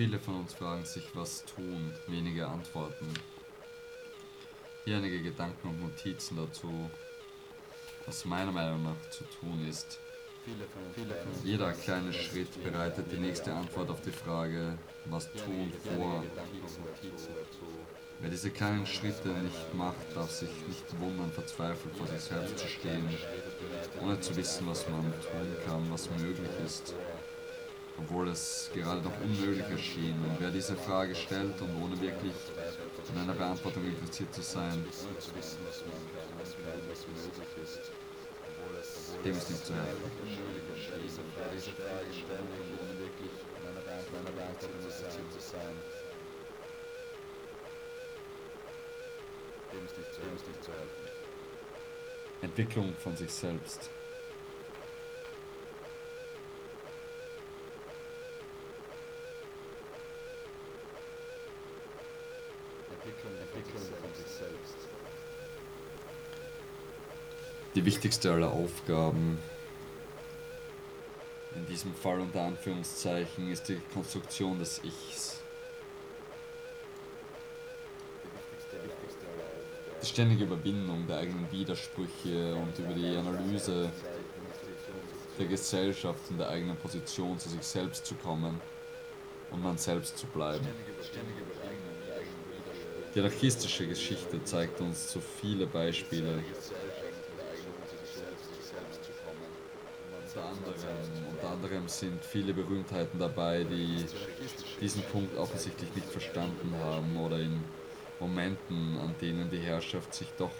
Viele von uns fragen sich, was tun, wenige antworten. Hier einige Gedanken und Notizen dazu, was meiner Meinung nach zu tun ist. Jeder kleine Schritt bereitet die nächste Antwort auf die Frage, was tun, vor. Wer diese kleinen Schritte nicht macht, darf sich nicht wundern, verzweifelt vor sich selbst zu stehen, ohne zu wissen, was man tun kann, was möglich ist, obwohl es gerade noch unmöglich erschien. Und wer diese Frage stellt und ohne wirklich an einer Beantwortung interessiert zu sein, dem ist nicht zu helfen. Entwicklung von sich selbst. Die wichtigste aller Aufgaben, in diesem Fall unter Anführungszeichen, ist die Konstruktion des Ichs. Die ständige Überwindung der eigenen Widersprüche und über die Analyse der Gesellschaft und der eigenen Position zu sich selbst zu kommen und man selbst zu bleiben. Die anarchistische Geschichte zeigt uns so viele Beispiele. Anderem, sind viele Berühmtheiten dabei, die diesen Punkt offensichtlich nicht verstanden haben oder in Momenten, an denen die Herrschaft sich doch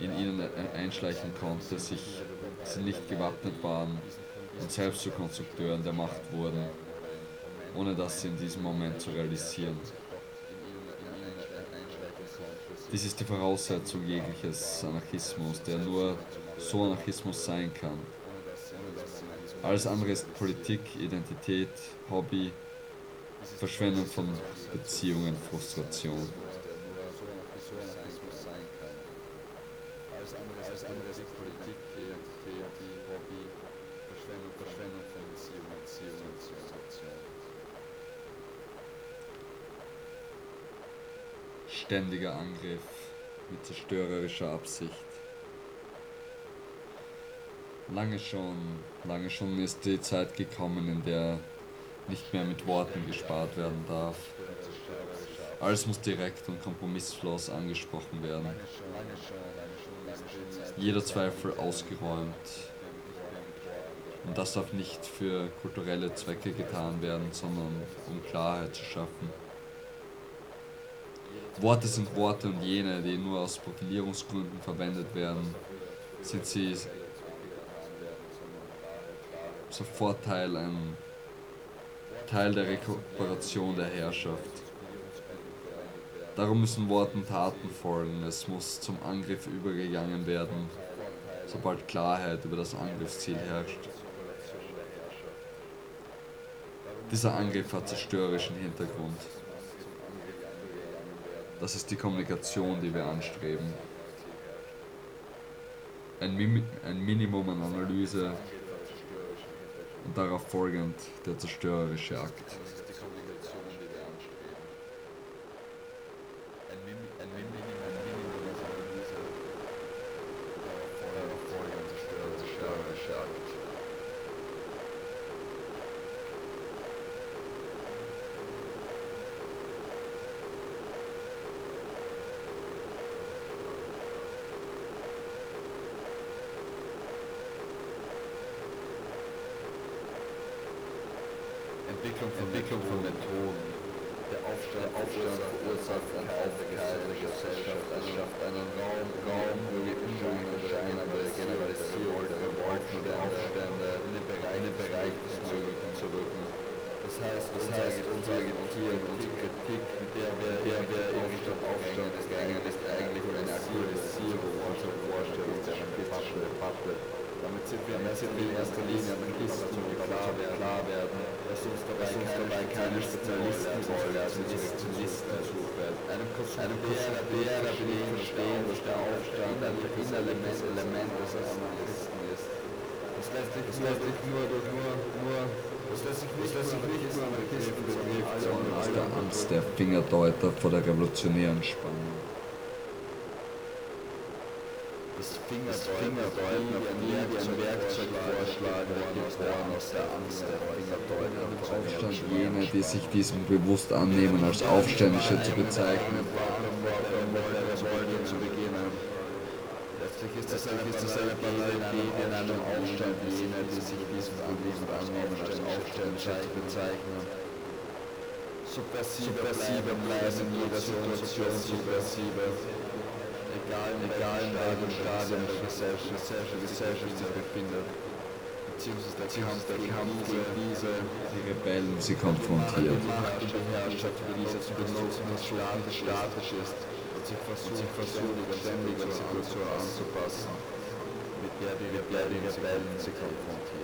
in ihnen einschleichen konnte, sich sie nicht gewappnet waren und selbst zu Konstrukteuren der Macht wurden, ohne das in diesem Moment zu realisieren. Dies ist die Voraussetzung jegliches Anarchismus, der nur so Anarchismus sein kann. Alles andere ist Politik, Identität, Hobby, Verschwendung von Beziehungen, Frustration. Ständiger Angriff mit zerstörerischer Absicht. Lange schon, lange schon ist die Zeit gekommen, in der nicht mehr mit Worten gespart werden darf. Alles muss direkt und kompromisslos angesprochen werden. Jeder Zweifel ausgeräumt. Und das darf nicht für kulturelle Zwecke getan werden, sondern um Klarheit zu schaffen. Worte sind Worte und jene, die nur aus Profilierungsgründen verwendet werden, sind sie sofort Teil, ein Teil der Rekuperation der Herrschaft. Darum müssen Worten Taten folgen, es muss zum Angriff übergegangen werden, sobald Klarheit über das Angriffsziel herrscht. Dieser Angriff hat zerstörerischen Hintergrund. Das ist die Kommunikation, die wir anstreben. Ein, Mim ein Minimum an Analyse und darauf folgend der zerstörerische Akt. Vor der revolutionären Spannung. Das Fingerdeuten auf die ein Werkzeug vorschlagen, geboren aus der Angst der Fingerdeuten. Aufstand jene, die sich diesem bewusst annehmen, als Aufständische zu bezeichnen. Letztlich ist es eine, ist es eine Banalität in einem Aufstand jener, die sich diesem bewusst annehmen, als Aufständische zu bezeichnen. Subversive bleiben in jeder Situation subversive egal, in welchem Stadium der Gesellschaft, sich befindet. Beziehungsweise der Kampf, der Kampf gegen diese die Rebellen sie konfrontiert. Die Macht und die Herrschaft für diese zu benutzen, was statisch, ist und sich an die Situation anzupassen, mit der die Rebellen sie konfrontiert.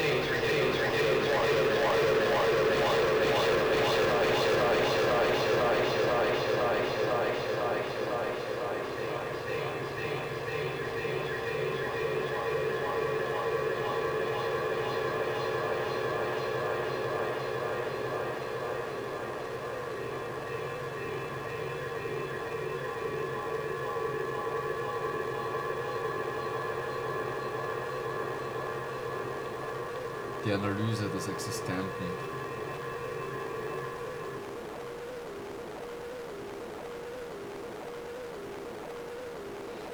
Analyse des Existenten.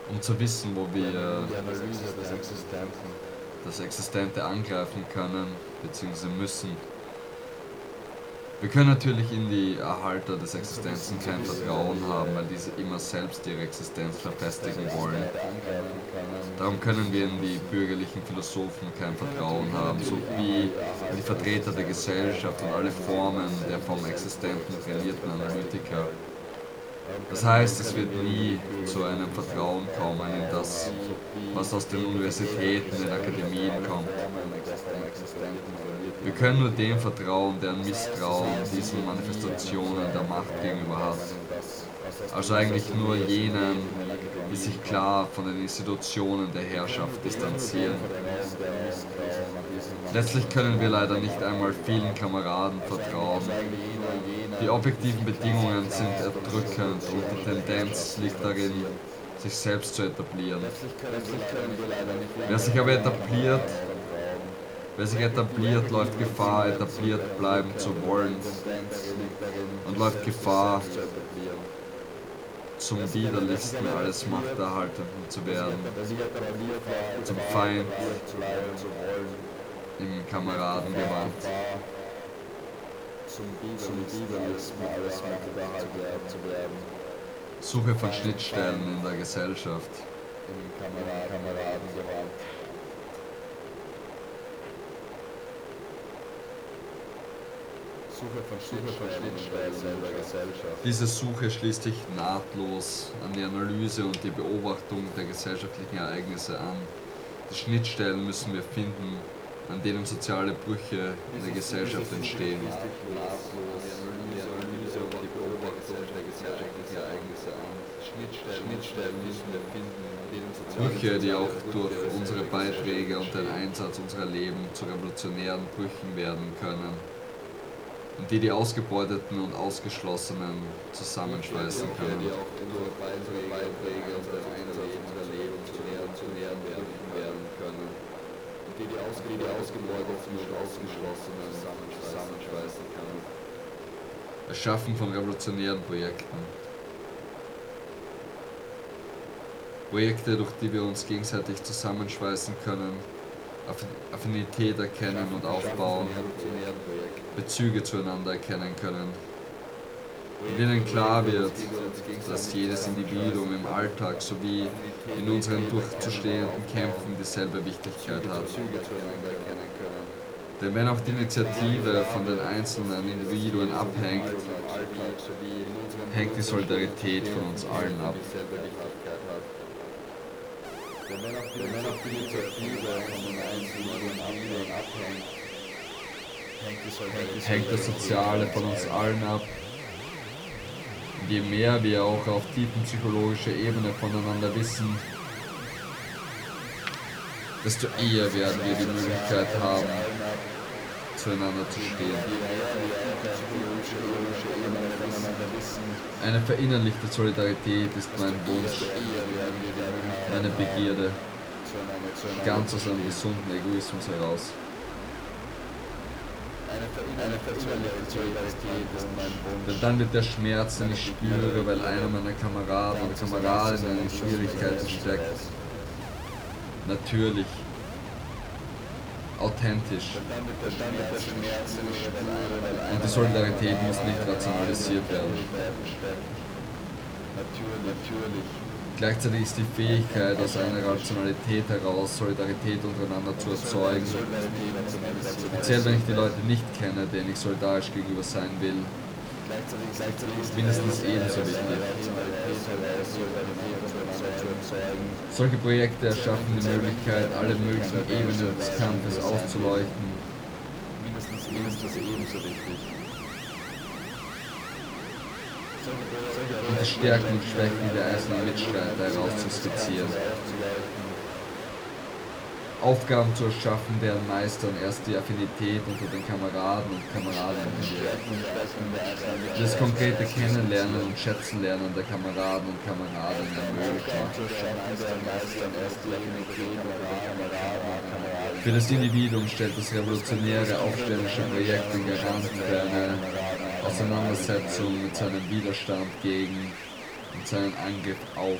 Um zu wissen, wo wir das Existente angreifen können bzw. müssen. Wir können natürlich in die Erhalter des Existenzen kein Vertrauen haben, weil diese immer selbst ihre Existenz verfestigen wollen. Darum können wir in die bürgerlichen Philosophen kein Vertrauen haben, so wie in die Vertreter der Gesellschaft und alle Formen der vom Existenten trainierten Analytiker. Das heißt, es wird nie zu einem Vertrauen kommen in das, was aus den Universitäten, den Akademien kommt. Wir können nur dem vertrauen, der ein Misstrauen diesen Manifestationen der Macht gegenüber hat. Also eigentlich nur jenen, die sich klar von den Institutionen der Herrschaft distanzieren. Letztlich können wir leider nicht einmal vielen Kameraden vertrauen. Die objektiven Bedingungen sind erdrückend und die Tendenz liegt darin, sich selbst zu etablieren. Wer sich aber etabliert, wer sich etabliert, läuft Gefahr, etabliert bleiben zu wollen und läuft Gefahr, zum Widerlichsten alles Machterhaltenden zu werden, zum Feind im Kameradengewand. Suche von Schnittstellen in der Gesellschaft. im Kameradengewand. Suche von Schnittstellen in der Gesellschaft. Diese Suche schließt sich nahtlos an die Analyse und die Beobachtung der gesellschaftlichen Ereignisse an. Die Schnittstellen müssen wir finden, an denen soziale Brüche in der Gesellschaft entstehen. Brüche, die auch durch unsere Beiträge und den Einsatz unserer Leben zu revolutionären Brüchen werden können die die Ausgebeuteten und Ausgeschlossenen zusammenschweißen können. die die Ausgebeuteten und Ausgeschlossenen zusammenschweißen können. Erschaffen von revolutionären Projekten. Projekte, durch die wir uns gegenseitig zusammenschweißen können, Affinität erkennen und aufbauen, Bezüge zueinander erkennen können, in denen klar wird, dass jedes Individuum im Alltag sowie in unseren durchzustehenden Kämpfen dieselbe Wichtigkeit hat. Denn wenn auch die Initiative von den einzelnen Individuen abhängt, hängt die Solidarität von uns allen ab. Denn wenn auch die Initiative von den einzelnen Individuen abhängt, hängt das Soziale von uns allen ab. Und je mehr wir auch auf tiefenpsychologischer Ebene voneinander wissen, desto eher werden wir die Möglichkeit haben, zueinander zu stehen. Eine verinnerlichte Solidarität ist mein Wunsch, meine Begierde, ganz aus einem gesunden Egoismus heraus. Eine. Denn dann wird der Schmerz, den ich spüre, weil einer meiner Kameraden oder Kameradinnen in Schwierigkeiten steckt, natürlich, authentisch. Und die Solidarität muss nicht rationalisiert werden. Gleichzeitig ist die Fähigkeit, aus einer Rationalität heraus Solidarität untereinander zu erzeugen, speziell wenn ich die Leute nicht kenne, denen ich solidarisch gegenüber sein will, mindestens ebenso wichtig. Solche Projekte erschaffen die Möglichkeit, alle möglichen Ebenen des Kampfes auszuleuchten. Mindestens ebenso wichtig. Die Stärken und Schwächen der einzelnen Mitstreiter herauszuskizzieren. Aufgaben zu erschaffen, deren Meistern erst die Affinität unter den Kameraden und Kameradinnen bewirkt. Das konkrete Kennenlernen und Schätzenlernen der Kameraden und Kameradinnen ermöglichen. Für das Individuum stellt das revolutionäre aufständische Projekt den Garanten für eine Auseinandersetzung mit seinem Widerstand gegen und seinen Angriff auf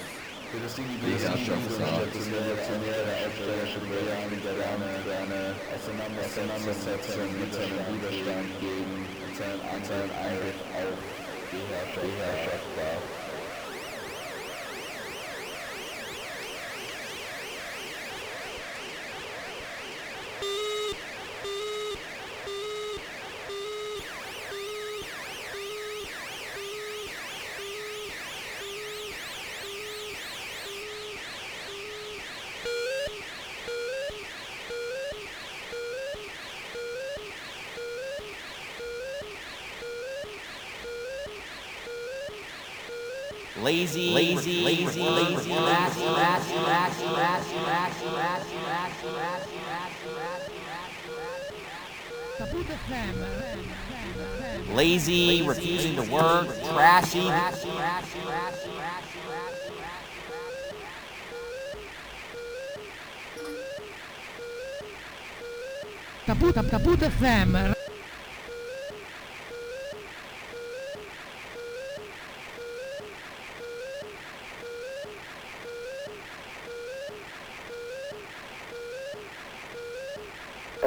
die Herrschaft dar. Das revolutionäre aufständische Projekt mit der Wärme für eine Auseinandersetzung mit seinem Widerstand gegen und seinen Angriff auf die Herrschaft lazy, lazy, lazy, lazy, lazy, lazy, lazy, lazy, lazy, lazy, lazy, lazy, lazy, Lazy, lazy, refusing to work, trashy. Caput, caput FM.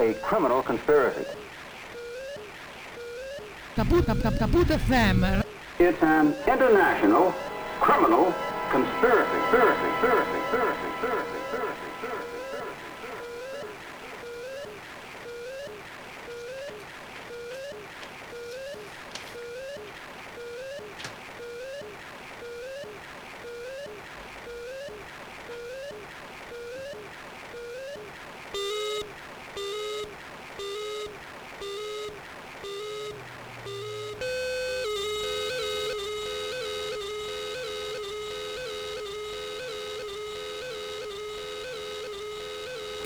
A criminal conspiracy. It's an international criminal conspiracy, conspiracy, conspiracy, conspiracy,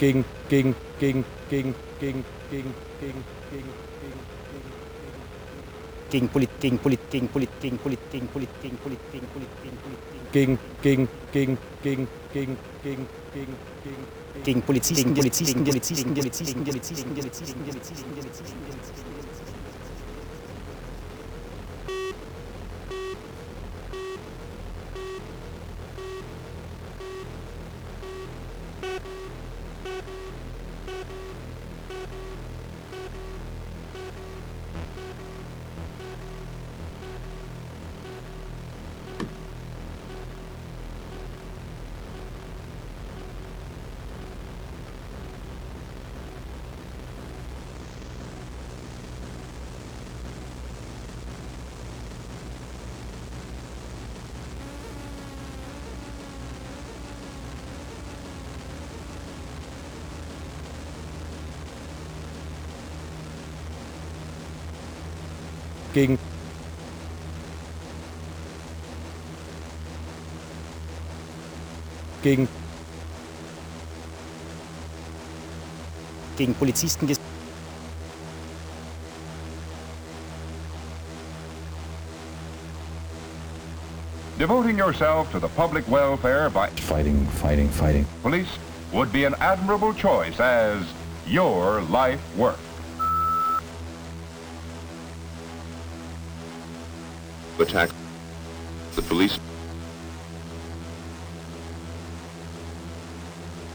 gegen, gegen, gegen, gegen, gegen, gegen Polit, gegen Polit, gegen Polit, gegen Polit, gegen Polit, gegen Polit, gegen Polit, gegen Polit, gegen, gegen, gegen, gegen, gegen, gegen, gegen, gegen, gegen Polizisten, Polizisten, Polizisten, Polizisten, Polizisten, Polizisten, Polizisten, Polizisten. gegen gegen gegen Polizisten ges Devoting yourself to the public welfare by fighting, fighting, fighting. police would be an admirable choice as your life work. Attack the police.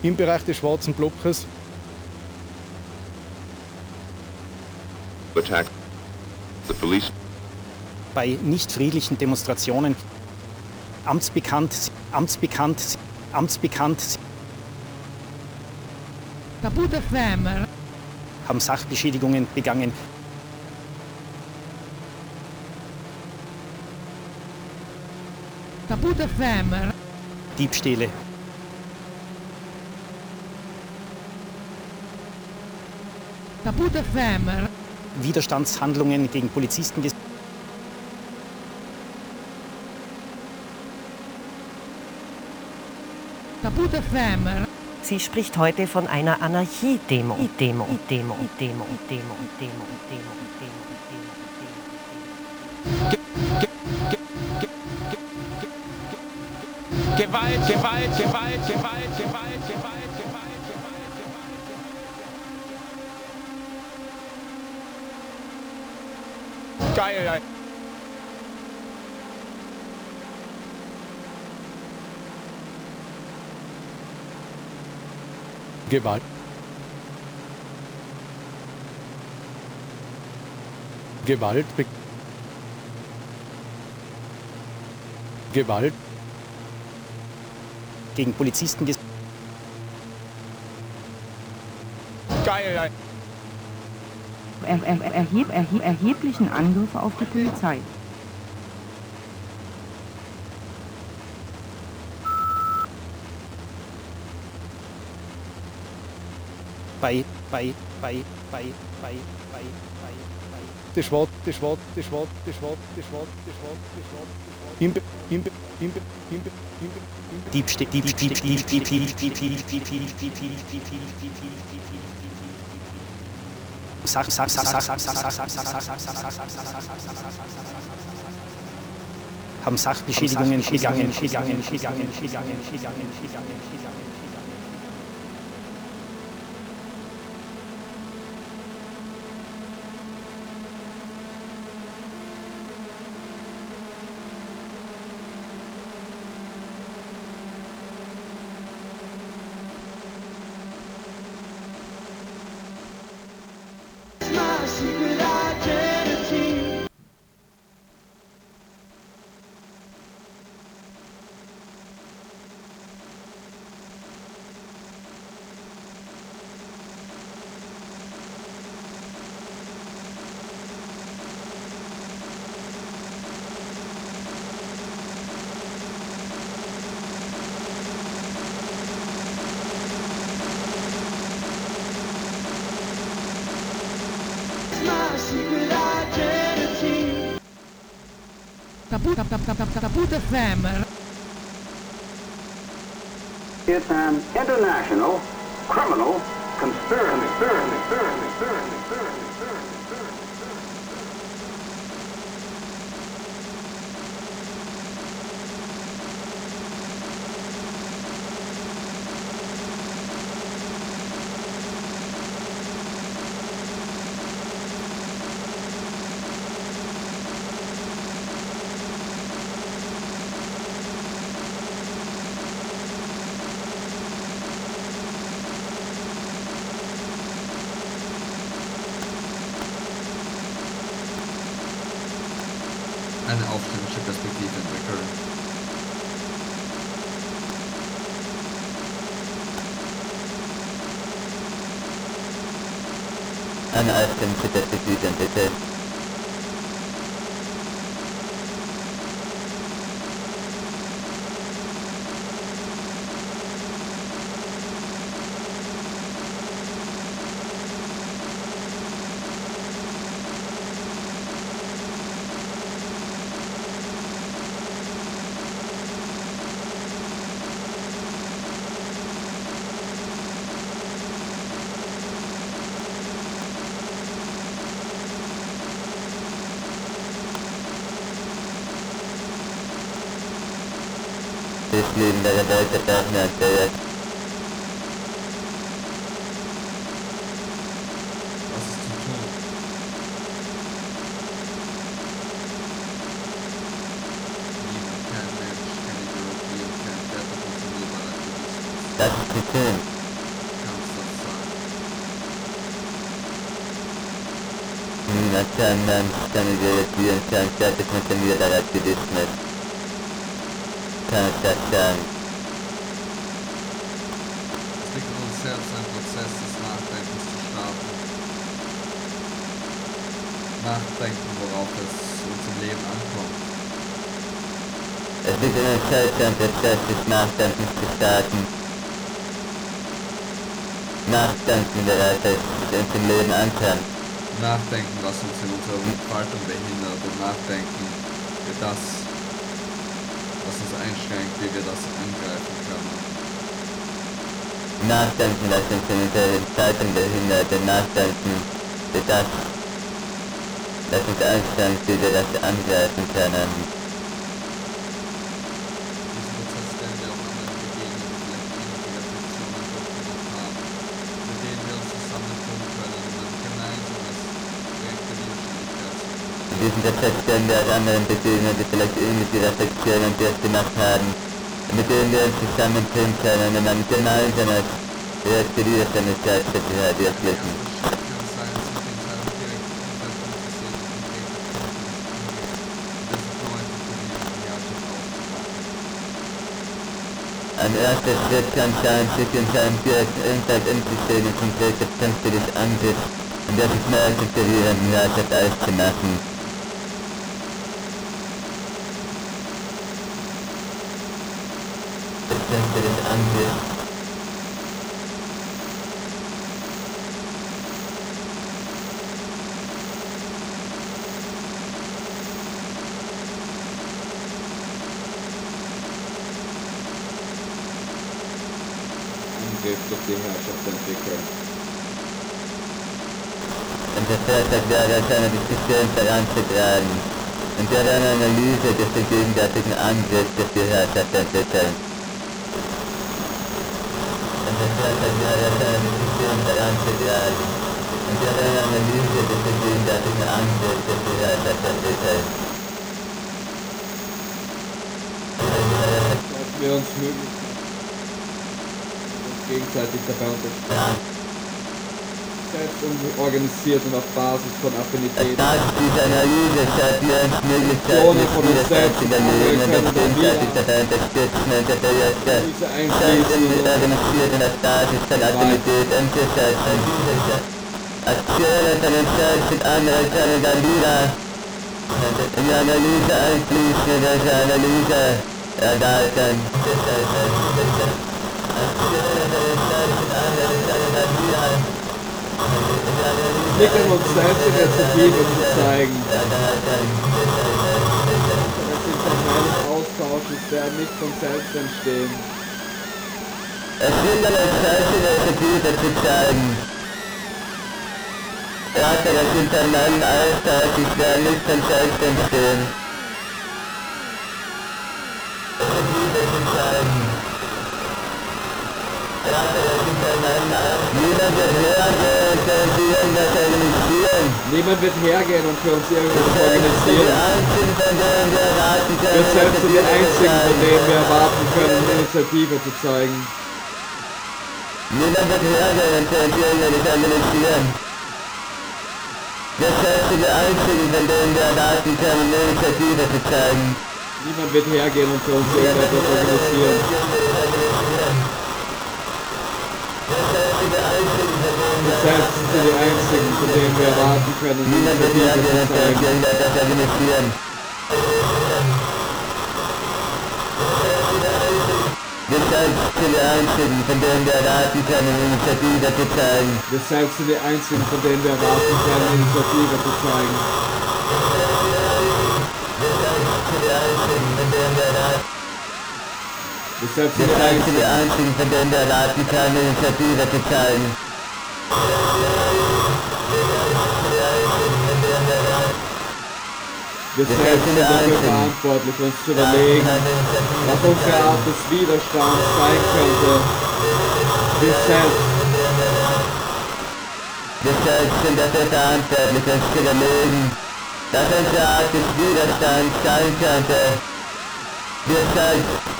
Im Bereich des schwarzen Blockes Attack the police. bei nicht friedlichen Demonstrationen amtsbekannt, amtsbekannt, amtsbekannt Kaput FM. haben Sachbeschädigungen begangen. Kaput FM. Diebstähle, Kaput FM. Widerstandshandlungen gegen Polizisten ges Kaput FM. Sie spricht heute von einer Anarchiedemo. Demo, Demo, Demo, Demo, Demo, Demo, Demo, Gewalt, Gewalt, Gewalt, Gewalt, Gewalt, Gewalt, Gewalt. Geil, ey. Gewalt Gewalt be Gewalt gegen Polizisten ges Geil, ey. Er, er, erheb, erheb, erheblichen Angriffe auf die Polizei. bei, bei, bei, bei, bei, bei, bei, bei. des schwarz des schwarz des schwarz des schwarz des schwarz des schwarz des schwarz im Be- im Be- im Be- im Be- im Be- im Be- Diebstähle, Diebstähle, Diebstähle, Diebstähle, Diebstähle, Diebstähle, Diebstähle, Diebstähle, Diebstähle, Diebstähle, Diebstähle, Sach, Sach, Sach, Sach, Sach, Sach, Sach, Sach, Sach, haben Sachbeschädigungen begangen, begangen, begangen, begangen, begangen, begangen, begangen. FM. It's an international criminal conspiracy. conspiracy, conspiracy, conspiracy. أنا أستمتع تسديدا تسديد Nachdenken, worauf es uns im Leben ankommt. Es liegt in einen Prozess des Nachdenkens zu starten. Nachdenken, es uns im Leben ankommt. Nachdenken, was uns in unserer Entfaltung behindert und nachdenken, wie das, was uns einschränkt, wie wir das angreifen können. Nachdenken, das uns in unserer Entfaltung behindert und nachdenken, wie das, das ist Angst, ich würde das angreifen können. Diesen Reflex können wir aus anderen Beziehungen, die vielleicht irgendwie ähnliche Reflexionen durch gemacht haben, mit denen wir uns zusammen tun können, um am internationalen Internet ihre Zivilständigkeit zu verwirklichen. erste Selbstanzahl zwischen seinem Selbstanzahl im System und Gesellschaft für das Amt und das ist mehr als für die Landschaft auszumachen. Selbstanzahl des Amtes Systemherrschaft entwickeln. Interessante Frage an die Diskussion voranzutragen und daran Analyse des gegenwärtigen Angriffs des Gehörschaft entwickeln. Interessante Frage an die Diskussion voranzutragen und daran Analyse des gegenwärtigen Angriffs des Gehörschaft entwickeln. Lassen wir uns möglich gegenseitig dabei unterstützen. Organisiert und auf Basis von Affinität. Diese Zone von uns selbst und uns gegenseitig dabei unterstützen und das Erste Seiten organisiert und auf Basis von Affinität umzusetzen. Aktionen von uns selbst mit anderen können dann wieder in die Analyse einfließen diese Analyse erweitern. Aktionen von uns anderen können uns selbst, Initiative zu zeigen. Das internes Austausches werden nicht von selbst entstehen. Es wird an uns selbst Initiative zu zeigen. Rate das Internet Alltag, ich werde nicht von selbst entstehen. Niemand wird hergehen, und für uns irgendwas organisieren. Wir selbst sind die Einzigen, von denen wir erwarten können, Initiative zu zeigen. Niemand wird hergehen und für uns irgendwas organisieren. Wir selbst sind die Einzigen, von denen wir erwarten können, Initiative zu zeigen. Niemand wird hergehen und für uns irgendetwas organisieren. Selbst sind die Einzigen, von denen wir erwarten können, zeigen. Wir Initiative zu zeigen. Wir selbst sind die Einzigen, von denen wir erwarten können, Initiative zu zeigen. Wir selbst sind die Einzigen, von denen wir erwarten können, Initiative zu zeigen. Wir sind dafür verantwortlich, uns zu überlegen, was unsere Art des Widerstands sein könnte. Wir selbst, Wir selbst sind dafür verantwortlich, uns zu überlegen, was unsere Art des Widerstands sein könnte. Wir selbst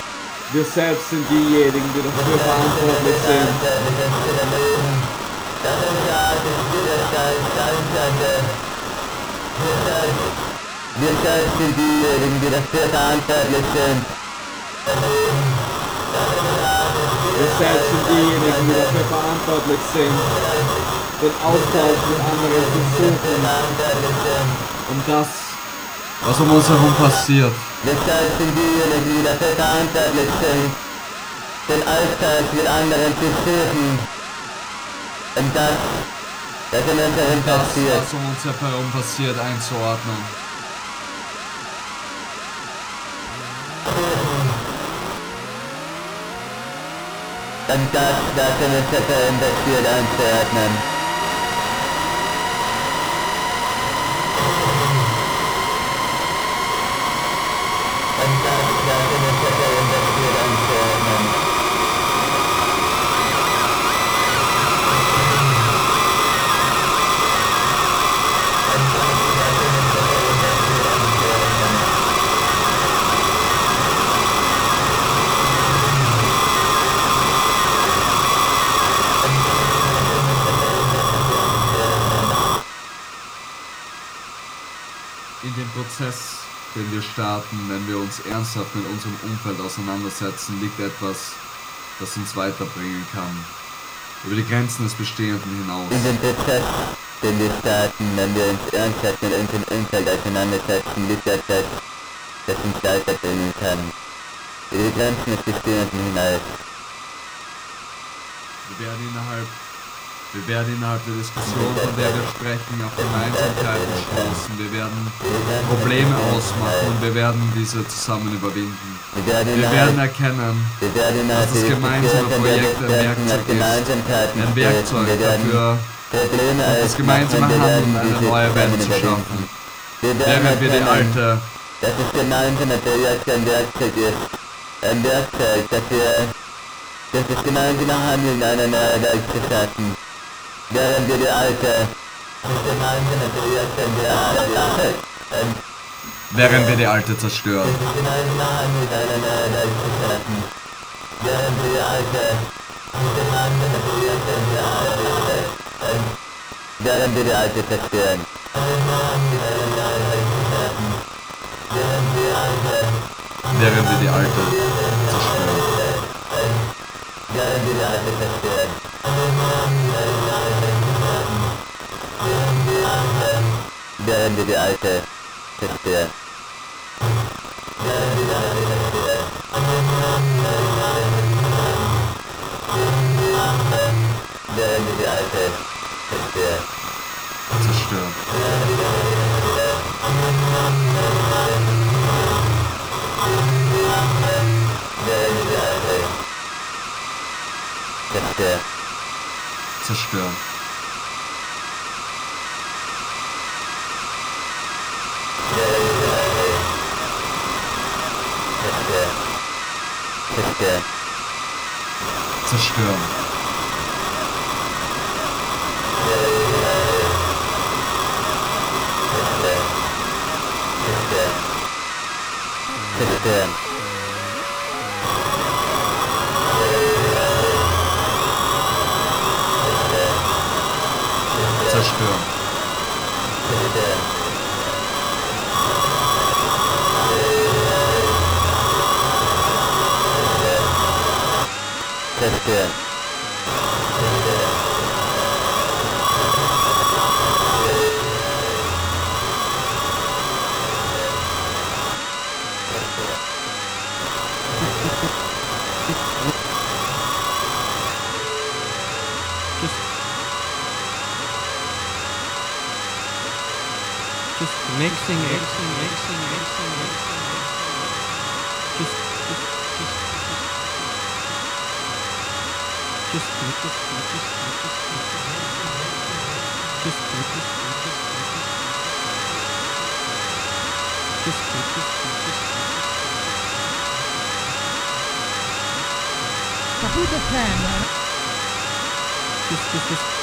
wir selbst sind diejenigen, die dafür verantwortlich sind. Wir diejenigen, die dafür verantwortlich sind. Diejenigen, die dafür verantwortlich sind, den Austausch mit anderen zu suchen, um das, was um uns herum passiert, Wir selbst sind diejenigen, die dafür verantwortlich sind, den Austausch mit anderen zu suchen. Und das, das in unserem das, passiert. was um uns herum passiert, einzuordnen. Und das, was in unserem passiert, einzuordnen. Prozess, den wir starten, wenn wir uns ernsthaft mit unserem Umfeld auseinandersetzen, liegt etwas, das uns weiterbringen kann. Über die Grenzen des Bestehenden hinaus. In dem Prozess, den wir starten, wenn wir uns ernsthaft mit unserem Umfeld auseinandersetzen, liegt etwas, das uns weiterbringen kann. Über die Grenzen des Bestehenden hinaus. Wir werden innerhalb, wir werden innerhalb der Diskussion, von der wir sprechen, auf Gemeinsamkeiten stoßen. Wir werden Probleme ausmachen und wir werden diese zusammen überwinden. Wir werden erkennen, dass das gemeinsame Projekt ein Werkzeug ist. Ein. Werkzeug dafür, das gemeinsame Handeln eine neue Welt zu schaffen, während wir die alte Das ist gemeinsam natürlich ein Werkzeug ist. Ein Werkzeug, das wir das gemeinsame Handeln eine neue Welt zu schaffen. Geldede Alte. Während wir die Alte zerstören. Während wir die Alte zerstören. Während wir die Alte zerstören. Während wir die Alte zerstören. Beende die alte Kiste. Beende die alte Kiste. Zerstören. Beende die alte Kiste. Zerstören. Keşke. Zerstörung. Zerstören. Zerstören. Zerstören. Just mixing it. to the fan. Just, just, just.